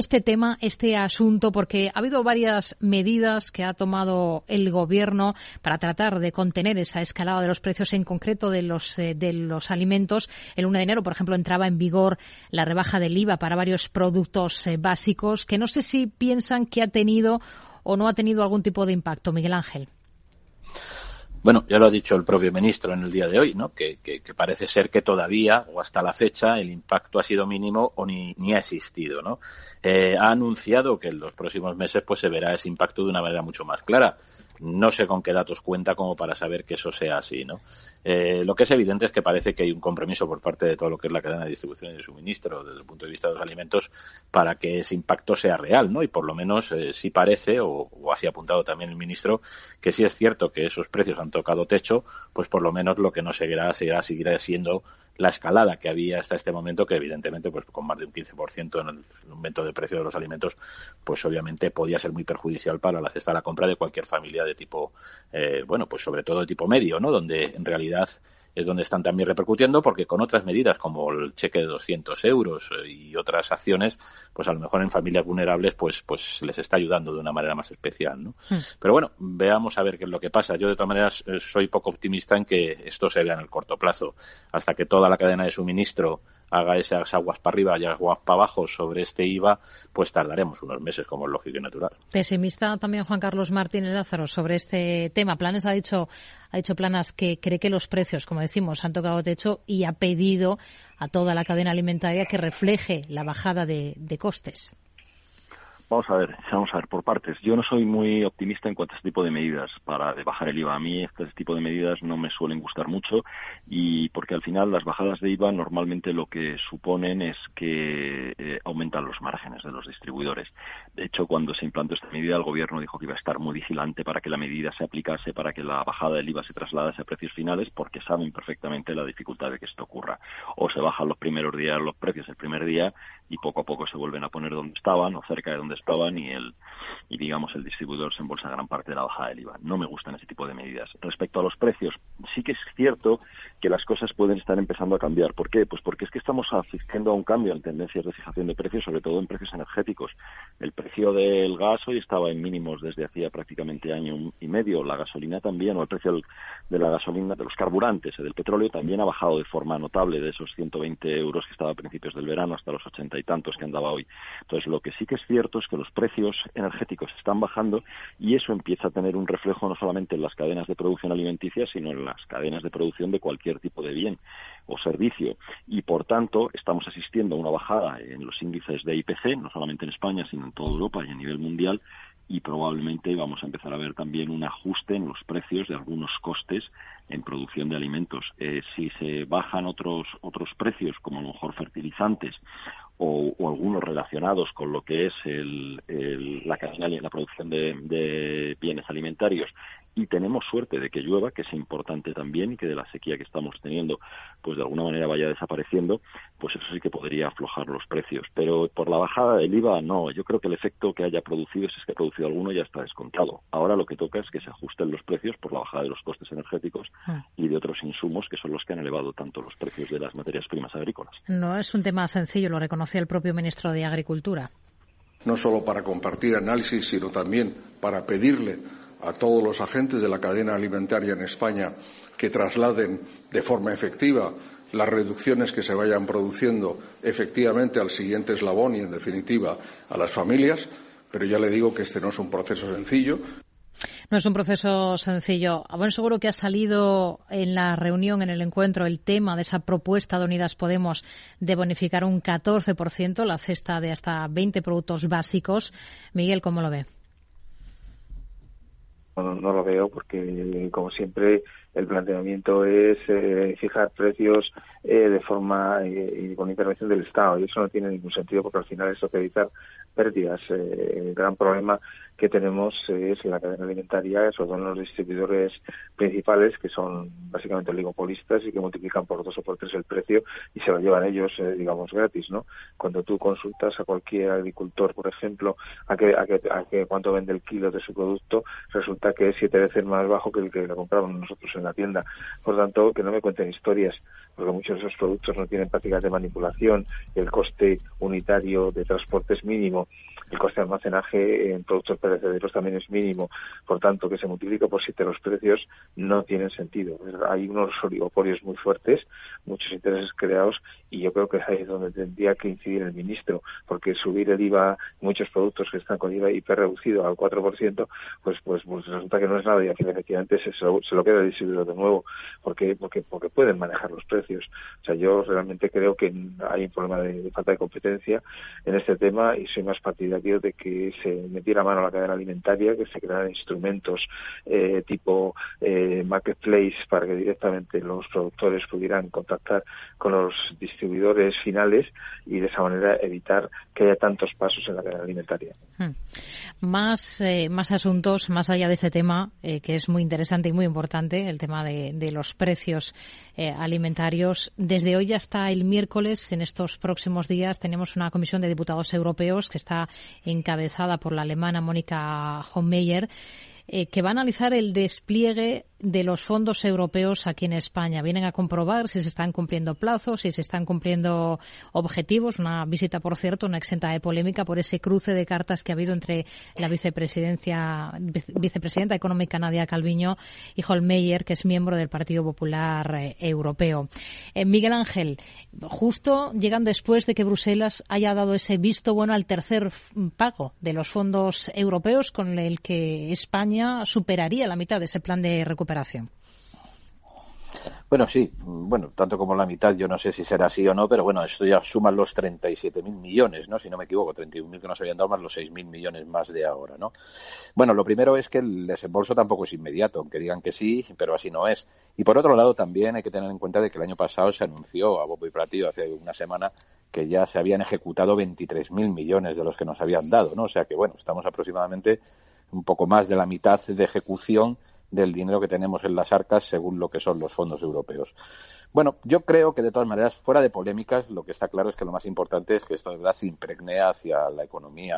este tema, este asunto, porque ha habido varias medidas que ha tomado el Gobierno para tratar de contener esa escalada de los precios, en concreto de los, eh, de los alimentos. El 1 de enero, por ejemplo, entraba en vigor la rebaja del IVA para varios productos eh, básicos, que no sé si piensan que ha tenido o no ha tenido algún tipo de impacto. Miguel Ángel. Bueno, ya lo ha dicho el propio ministro en el día de hoy, ¿no? Que, parece ser que todavía o hasta la fecha el impacto ha sido mínimo o ni, ni ha existido, ¿no? Eh, ha anunciado que en los próximos meses pues se verá ese impacto de una manera mucho más clara no sé con qué datos cuenta como para saber que eso sea así, ¿no? Eh, lo que es evidente es que parece que hay un compromiso por parte de todo lo que es la cadena de distribución y de suministro desde el punto de vista de los alimentos para que ese impacto sea real, ¿no? Y por lo menos eh, sí parece, o, así ha apuntado también el ministro, que sí es cierto que esos precios han tocado techo, pues por lo menos lo que no seguirá, seguirá, seguirá siendo la escalada que había hasta este momento, que evidentemente, pues con más de un 15% en el aumento de precio de los alimentos, pues obviamente podía ser muy perjudicial para la cesta de la compra de cualquier familia de tipo, eh, bueno, pues sobre todo de tipo medio, ¿no? Donde en realidad es donde están también repercutiendo porque con otras medidas como el cheque de 200 euros eh, y otras acciones, pues a lo mejor en familias vulnerables pues pues les está ayudando de una manera más especial, ¿no? Hmm. Pero bueno, veamos a ver qué es lo que pasa. Yo de todas maneras eh, soy poco optimista en que esto se vea en el corto plazo, hasta que toda la cadena de suministro haga esas aguas para arriba y aguas para abajo sobre este IVA, pues tardaremos unos meses, como es lógico y natural. Pesimista también Juan Carlos Martínez Lázaro sobre este tema. Planes ha dicho, ha dicho Planas que cree que los precios, como decimos, han tocado techo y ha pedido a toda la cadena alimentaria que refleje la bajada de costes. Vamos a ver, vamos a ver por partes. Yo no soy muy optimista en cuanto a este tipo de medidas para bajar el IVA. A mí este tipo de medidas no me suelen gustar mucho y porque al final las bajadas de IVA normalmente lo que suponen es que eh, aumentan los márgenes de los distribuidores. De hecho, cuando se implantó esta medida, el gobierno dijo que iba a estar muy vigilante para que la medida se aplicase, para que la bajada del IVA se trasladase a precios finales, porque saben perfectamente la dificultad de que esto ocurra. O se bajan los primeros días los precios el primer día y poco a poco se vuelven a poner donde estaban o cerca de donde estaban y el y digamos el distribuidor se embolsa gran parte de la bajada del IVA. No me gustan ese tipo de medidas. Respecto a los precios, sí que es cierto que las cosas pueden estar empezando a cambiar. ¿Por qué? Pues porque es que estamos asistiendo a un cambio en tendencias de fijación de precios, sobre todo en precios energéticos. El precio del gas hoy estaba en mínimos desde hacía prácticamente año y medio. La gasolina también, o el precio de la gasolina, de los carburantes, del petróleo también ha bajado de forma notable de esos 120 euros que estaba a principios del verano hasta los 80 y tantos que andaba hoy. Entonces, lo que sí que es cierto es que los precios energéticos están bajando y eso empieza a tener un reflejo no solamente en las cadenas de producción alimenticia, sino en las cadenas de producción de cualquier tipo de bien o servicio. Y, por tanto, estamos asistiendo a una bajada en los índices de IPC, no solamente en España, sino en toda Europa y a nivel mundial, y probablemente vamos a empezar a ver también un ajuste en los precios de algunos costes en producción de alimentos. Eh, si se bajan otros otros precios, como a lo mejor fertilizantes o, algunos relacionados con lo que es el, la cadena la producción de, bienes alimentarios y tenemos suerte de que llueva, que es importante también, y que de la sequía que estamos teniendo, pues de alguna manera vaya desapareciendo, pues eso sí que podría aflojar los precios. Pero por la bajada del IVA, no. Yo creo que el efecto que haya producido, si es que ha producido alguno, ya está descontado. Ahora lo que toca es que se ajusten los precios por la bajada de los costes energéticos ah. y de otros insumos que son los que han elevado tanto los precios de las materias primas agrícolas. No es un tema sencillo, lo reconocía el propio ministro de Agricultura. No solo para compartir análisis, sino también para pedirle a todos los agentes de la cadena alimentaria en España que trasladen de forma efectiva las reducciones que se vayan produciendo efectivamente al siguiente eslabón y, en definitiva, a las familias. Pero ya le digo que este no es un proceso sencillo. No es un proceso sencillo. A buen seguro que ha salido en la reunión, en el encuentro, el tema de esa propuesta de Unidas Podemos de bonificar un 14% la cesta de hasta 20 productos básicos. Miguel, ¿cómo lo ve? No, lo veo porque, como siempre, el planteamiento es eh, fijar precios eh, de forma eh, y con intervención del Estado y eso no tiene ningún sentido porque al final que evitar pérdidas. el gran problema que tenemos es la cadena alimentaria, sobre todo los distribuidores principales, que son básicamente oligopolistas y que multiplican por dos o por tres el precio y se lo llevan ellos, digamos, gratis, ¿no? Cuando tú consultas a cualquier agricultor, por ejemplo, a que, a que, a que cuánto vende el kilo de su producto, resulta que es siete veces más bajo que el que le compramos nosotros en la tienda. Por tanto, que no me cuenten historias, porque muchos de esos productos no tienen prácticas de manipulación, el coste unitario de transporte es mínimo, el coste de almacenaje en productos perecederos también es mínimo. Por tanto, que se multiplique por siete los precios no tienen sentido. Hay unos oligopolios muy fuertes, muchos intereses creados y yo creo que ahí es donde tendría que incidir el ministro, porque subir el IVA, muchos productos que están con IVA hiper reducido al 4%, pues, pues, pues resulta que no es nada y efectivamente se, se lo queda el de nuevo, porque, porque, porque pueden manejar los precios. O sea, yo realmente creo que hay un problema de, falta de competencia en este tema y soy más partidario de que se metiera mano a la cadena alimentaria, que se crearan instrumentos eh, tipo eh, marketplace para que directamente los productores pudieran contactar con los distribuidores finales y de esa manera evitar que haya tantos pasos en la cadena alimentaria. Hmm. Más, eh, más asuntos más allá de este tema, que es muy interesante y muy importante, el tema de, los precios eh, alimentarios. Desde hoy hasta el miércoles, en estos próximos días, tenemos una comisión de diputados europeos que está encabezada por la alemana Mónica Hohmeyer eh, que va a analizar el despliegue de los fondos europeos aquí en España. Vienen a comprobar si se están cumpliendo plazos, si se están cumpliendo objetivos. Una visita, por cierto, una exenta de polémica por ese cruce de cartas que ha habido entre la vicepresidencia, vicepresidenta económica Nadia Calviño y Holmeyer, que es miembro del Partido Popular eh, Europeo. Eh, Miguel Ángel, justo llegan después de que Bruselas haya dado ese visto bueno al tercer pago de los fondos europeos con el que España superaría la mitad de ese plan de recuperación. Bueno, sí, bueno, tanto como la mitad, yo no sé si será así o no, pero bueno, esto ya suma los 37.000 millones, ¿no? Si no me equivoco, 31.000 que nos habían dado más los 6.000 millones más de ahora, ¿no? Bueno, lo primero es que el desembolso tampoco es inmediato, aunque digan que sí, pero así no es. Y por otro lado, también hay que tener en cuenta de que el año pasado se anunció a Bobo y Platillo hace una semana que ya se habían ejecutado 23.000 millones de los que nos habían dado, ¿no? O sea que, bueno, estamos aproximadamente un poco más de la mitad de ejecución del dinero que tenemos en las arcas según lo que son los fondos europeos. Bueno, yo creo que de todas maneras, fuera de polémicas, lo que está claro es que lo más importante es que esto de verdad se impregne hacia la economía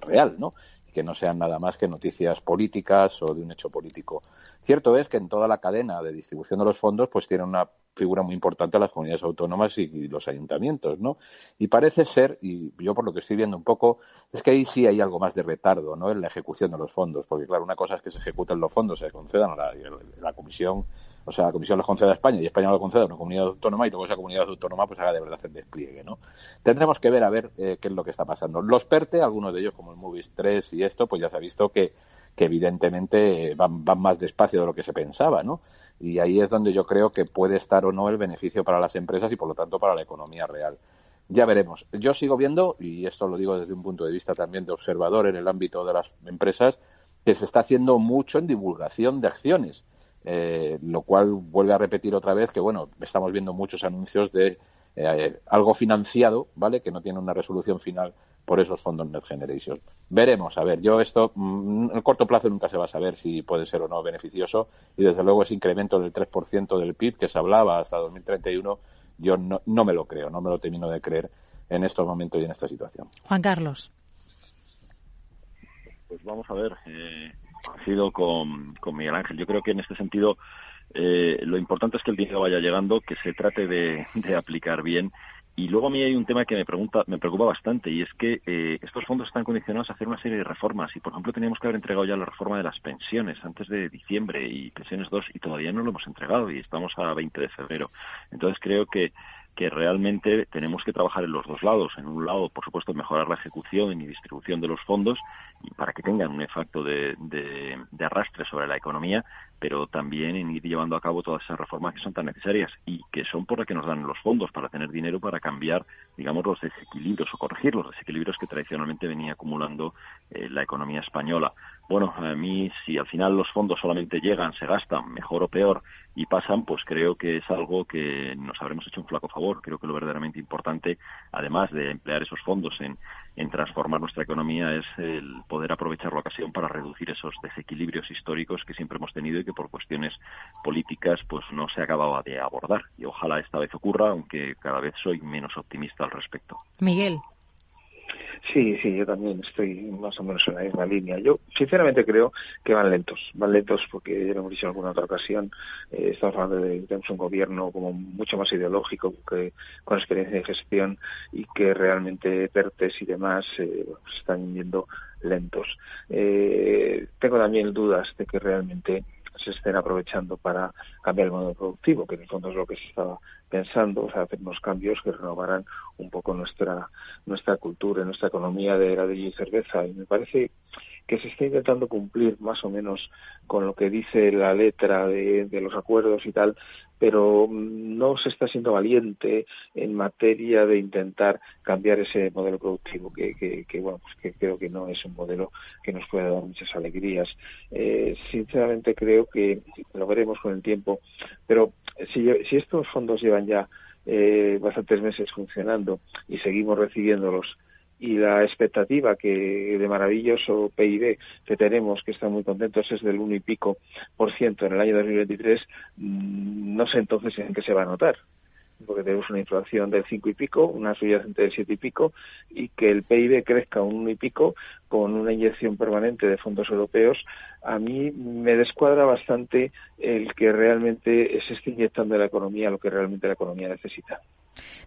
real, ¿no? Que no sean nada más que noticias políticas o de un hecho político. Cierto es que en toda la cadena de distribución de los fondos, pues tiene una figura muy importante las comunidades autónomas y, los ayuntamientos, ¿no? Y parece ser, y yo por lo que estoy viendo un poco, es que ahí sí hay algo más de retardo, ¿no? En la ejecución de los fondos, porque claro, una cosa es que se ejecuten los fondos, se concedan a la Comisión o sea, la Comisión lo concede a España y España lo concede a una comunidad autónoma y luego esa comunidad autónoma pues haga de verdad el despliegue, ¿no? Tendremos que ver a ver eh, qué es lo que está pasando. Los PERTE, algunos de ellos como el Movies 3 y esto, pues ya se ha visto que, que evidentemente eh, van, van más despacio de lo que se pensaba, ¿no? Y ahí es donde yo creo que puede estar o no el beneficio para las empresas y por lo tanto para la economía real. Ya veremos. Yo sigo viendo, y esto lo digo desde un punto de vista también de observador en el ámbito de las empresas, que se está haciendo mucho en divulgación de acciones eh, lo cual vuelve a repetir otra vez que, bueno, estamos viendo muchos anuncios de eh, algo financiado, ¿vale? Que no tiene una resolución final por esos fondos Net Generation. Veremos, a ver, yo esto mm, en el corto plazo nunca se va a saber si puede ser o no beneficioso y desde luego ese incremento del 3% del PIB que se hablaba hasta 2031 yo no, no me lo creo, no me lo termino de creer en estos momentos y en esta situación. Juan Carlos. Pues vamos a ver, eh, sido con, con Miguel Ángel. Yo creo que en este sentido eh, lo importante es que el dinero vaya llegando, que se trate de, aplicar bien Y luego a mí hay un tema que me, pregunta, me preocupa bastante y es que eh, estos fondos están condicionados a hacer una serie de reformas y, por ejemplo, teníamos que haber entregado ya la reforma de las pensiones antes de diciembre y pensiones 2 y todavía no lo hemos entregado y estamos a 20 de febrero. Entonces creo que que realmente tenemos que trabajar en los dos lados. En un lado, por supuesto, mejorar la ejecución y distribución de los fondos para que tengan un efecto de, arrastre sobre la economía, pero también en ir llevando a cabo todas esas reformas que son tan necesarias y que son por las que nos dan los fondos para tener dinero para cambiar, digamos, los desequilibrios o corregir los desequilibrios que tradicionalmente venía acumulando eh, la economía española. Bueno, a mí, si al final los fondos solamente llegan, se gastan, mejor o peor, y pasan, pues creo que es algo que nos habremos hecho un flaco favor. Creo que lo verdaderamente importante, además de emplear esos fondos en, en transformar nuestra economía, es el poder aprovechar la ocasión para reducir esos desequilibrios históricos que siempre hemos tenido y que por cuestiones políticas pues no se acababa de abordar. Y ojalá esta vez ocurra, aunque cada vez soy menos optimista al respecto. Miguel. Sí, sí, yo también estoy más o menos en la misma línea. Yo sinceramente creo que van lentos, van lentos porque ya lo hemos dicho en alguna otra ocasión, eh, estamos hablando de tenemos un gobierno como mucho más ideológico que con experiencia de gestión y que realmente PERTES y demás eh, están yendo lentos. Eh, tengo también dudas de que realmente se estén aprovechando para cambiar el modo productivo, que en el fondo es lo que se estaba pensando, o sea, hacer unos cambios que renovarán un poco nuestra nuestra cultura, nuestra economía de ladrillo y cerveza. Y me parece que se está intentando cumplir más o menos con lo que dice la letra de, los acuerdos y tal, pero no se está siendo valiente en materia de intentar cambiar ese modelo productivo, que, que, bueno, pues que creo que no es un modelo que nos pueda dar muchas alegrías. Eh, sinceramente creo que lo veremos con el tiempo, pero si, si estos fondos llevan ya eh, bastantes meses funcionando y seguimos recibiéndolos y la expectativa que de maravilloso PIB que tenemos, que están muy contentos, es del uno y pico por ciento en el año 2023, mm, no sé entonces en qué se va a notar porque tenemos una inflación del cinco y pico, una subyacente del siete y pico, y que el PIB crezca un uno y pico con una inyección permanente de fondos europeos, a mí me descuadra bastante el que realmente se esté inyectando la economía lo que realmente la economía necesita.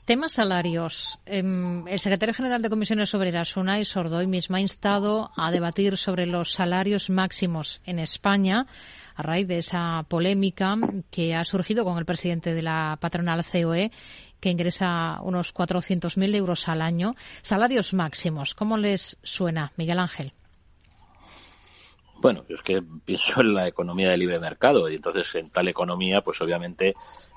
Temas salarios. Em, el secretario general de Comisiones Obreras, Unai Sordoy, mismo ha instado a debatir sobre los salarios máximos en España a raíz de esa polémica que ha surgido con el presidente de la patronal COE que ingresa unos 400.000 euros al año. Salarios máximos, ¿cómo les suena, Miguel Ángel? Bueno, es que pienso en la economía de libre mercado y entonces en tal economía, pues obviamente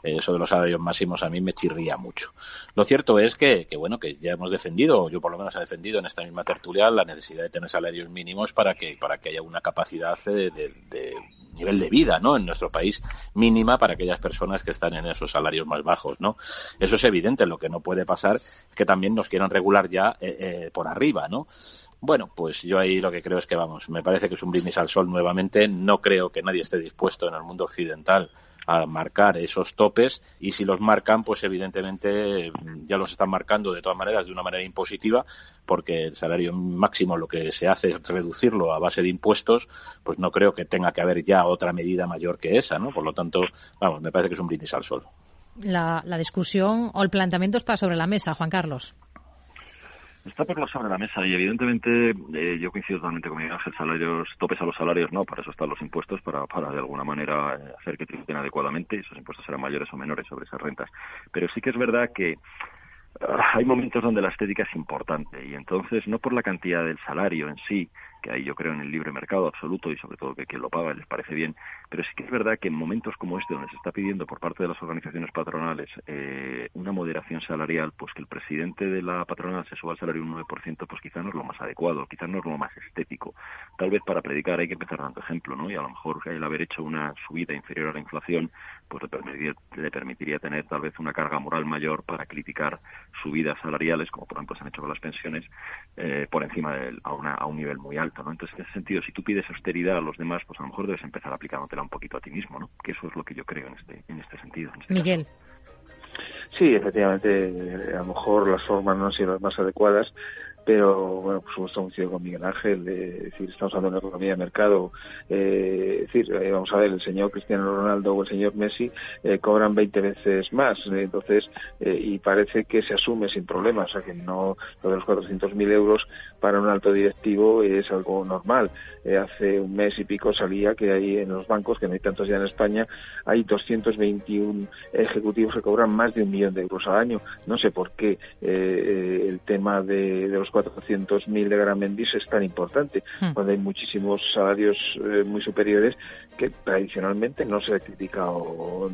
eh, eso de los salarios máximos a mí me chirría mucho. Lo cierto es que, que, bueno, que ya hemos defendido, yo por lo menos he defendido en esta misma tertulia la necesidad de tener salarios mínimos para que, para que haya una capacidad de, de nivel de vida, ¿no? En nuestro país mínima para aquellas personas que están en esos salarios más bajos, ¿no? Eso es evidente. Lo que no puede pasar es que también nos quieran regular ya eh, eh, por arriba, ¿no? Bueno, pues yo ahí lo que creo es que vamos, me parece que es un brindis al sol nuevamente. No creo que nadie esté dispuesto en el mundo occidental a marcar esos topes y si los marcan, pues evidentemente ya los están marcando de todas maneras de una manera impositiva porque el salario máximo lo que se hace es reducirlo a base de impuestos, pues no creo que tenga que haber ya otra medida mayor que esa, ¿no? Por lo tanto, vamos, me parece que es un brindis al sol. La, la discusión o el planteamiento está sobre la mesa, Juan Carlos. Está por lo sobre la mesa y evidentemente eh, yo coincido totalmente con Miguel Ángel, salarios, topes a los salarios no, para eso están los impuestos, para, para de alguna manera eh, hacer que tributen adecuadamente y esos impuestos serán mayores o menores sobre esas rentas. Pero sí que es verdad que ah, hay momentos donde la estética es importante y entonces no por la cantidad del salario en sí, que ahí yo creo en el libre mercado absoluto y sobre todo que quien lo paga les parece bien, pero sí que es verdad que en momentos como este, donde se está pidiendo por parte de las organizaciones patronales eh, una moderación salarial, pues que el presidente de la patronal se suba al salario un 9%, pues quizá no es lo más adecuado, quizá no es lo más estético. Tal vez para predicar hay que empezar dando ejemplo, ¿no? Y a lo mejor el haber hecho una subida inferior a la inflación, pues le permitiría, le permitiría tener tal vez una carga moral mayor para criticar subidas salariales, como por ejemplo se han hecho con las pensiones, eh, por encima de, a, una, a un nivel muy alto. Entonces, en ese sentido, si tú pides austeridad a los demás, pues a lo mejor debes empezar aplicándotela un poquito a ti mismo, ¿no? Que eso es lo que yo creo en este, en este sentido. Este Miguel. Sí, efectivamente, a lo mejor las formas no han sido las más adecuadas. Pero bueno, por supuesto coincido con Miguel Ángel, decir, estamos hablando de una economía de mercado, eh, es decir, eh, vamos a ver, el señor Cristiano Ronaldo o el señor Messi eh, cobran 20 veces más, entonces, y parece que se asume sin problemas, o sea que no, lo de los 400.000 euros para un alto directivo es algo normal. hace un mes y pico salía que hay en los bancos, que no hay tantos ya en España, hay 221 ejecutivos que cobran más de un millón de euros al año. No sé por qué el tema de, de los 400.000 de Garamendi es tan importante, hmm. cuando hay muchísimos salarios eh, muy superiores que tradicionalmente no se ha criticado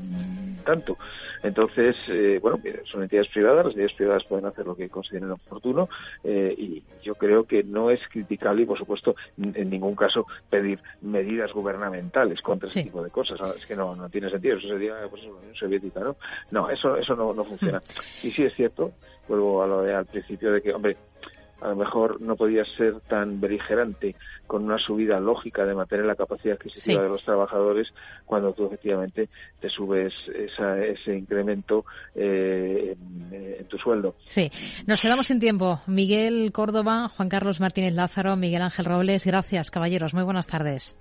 tanto. Entonces, eh, bueno, son entidades privadas, las entidades privadas pueden hacer lo que consideren oportuno eh, y yo creo que no es criticable y, por supuesto, en ningún caso pedir medidas gubernamentales contra ese tipo de cosas. Es que no, no tiene sentido. Eso sería pues, la Unión Soviética, ¿no? No, eso, eso no, no funciona. Hmm. Y sí es cierto, vuelvo a lo de al principio de que, hombre, a lo mejor no podía ser tan beligerante con una subida lógica de mantener la capacidad adquisitiva de los trabajadores cuando tú efectivamente te subes ese incremento eh, en, tu sueldo. Sí, nos quedamos sin tiempo. Miguel Córdoba, Juan Carlos Martínez Lázaro, Miguel Ángel Robles, gracias caballeros, muy buenas tardes.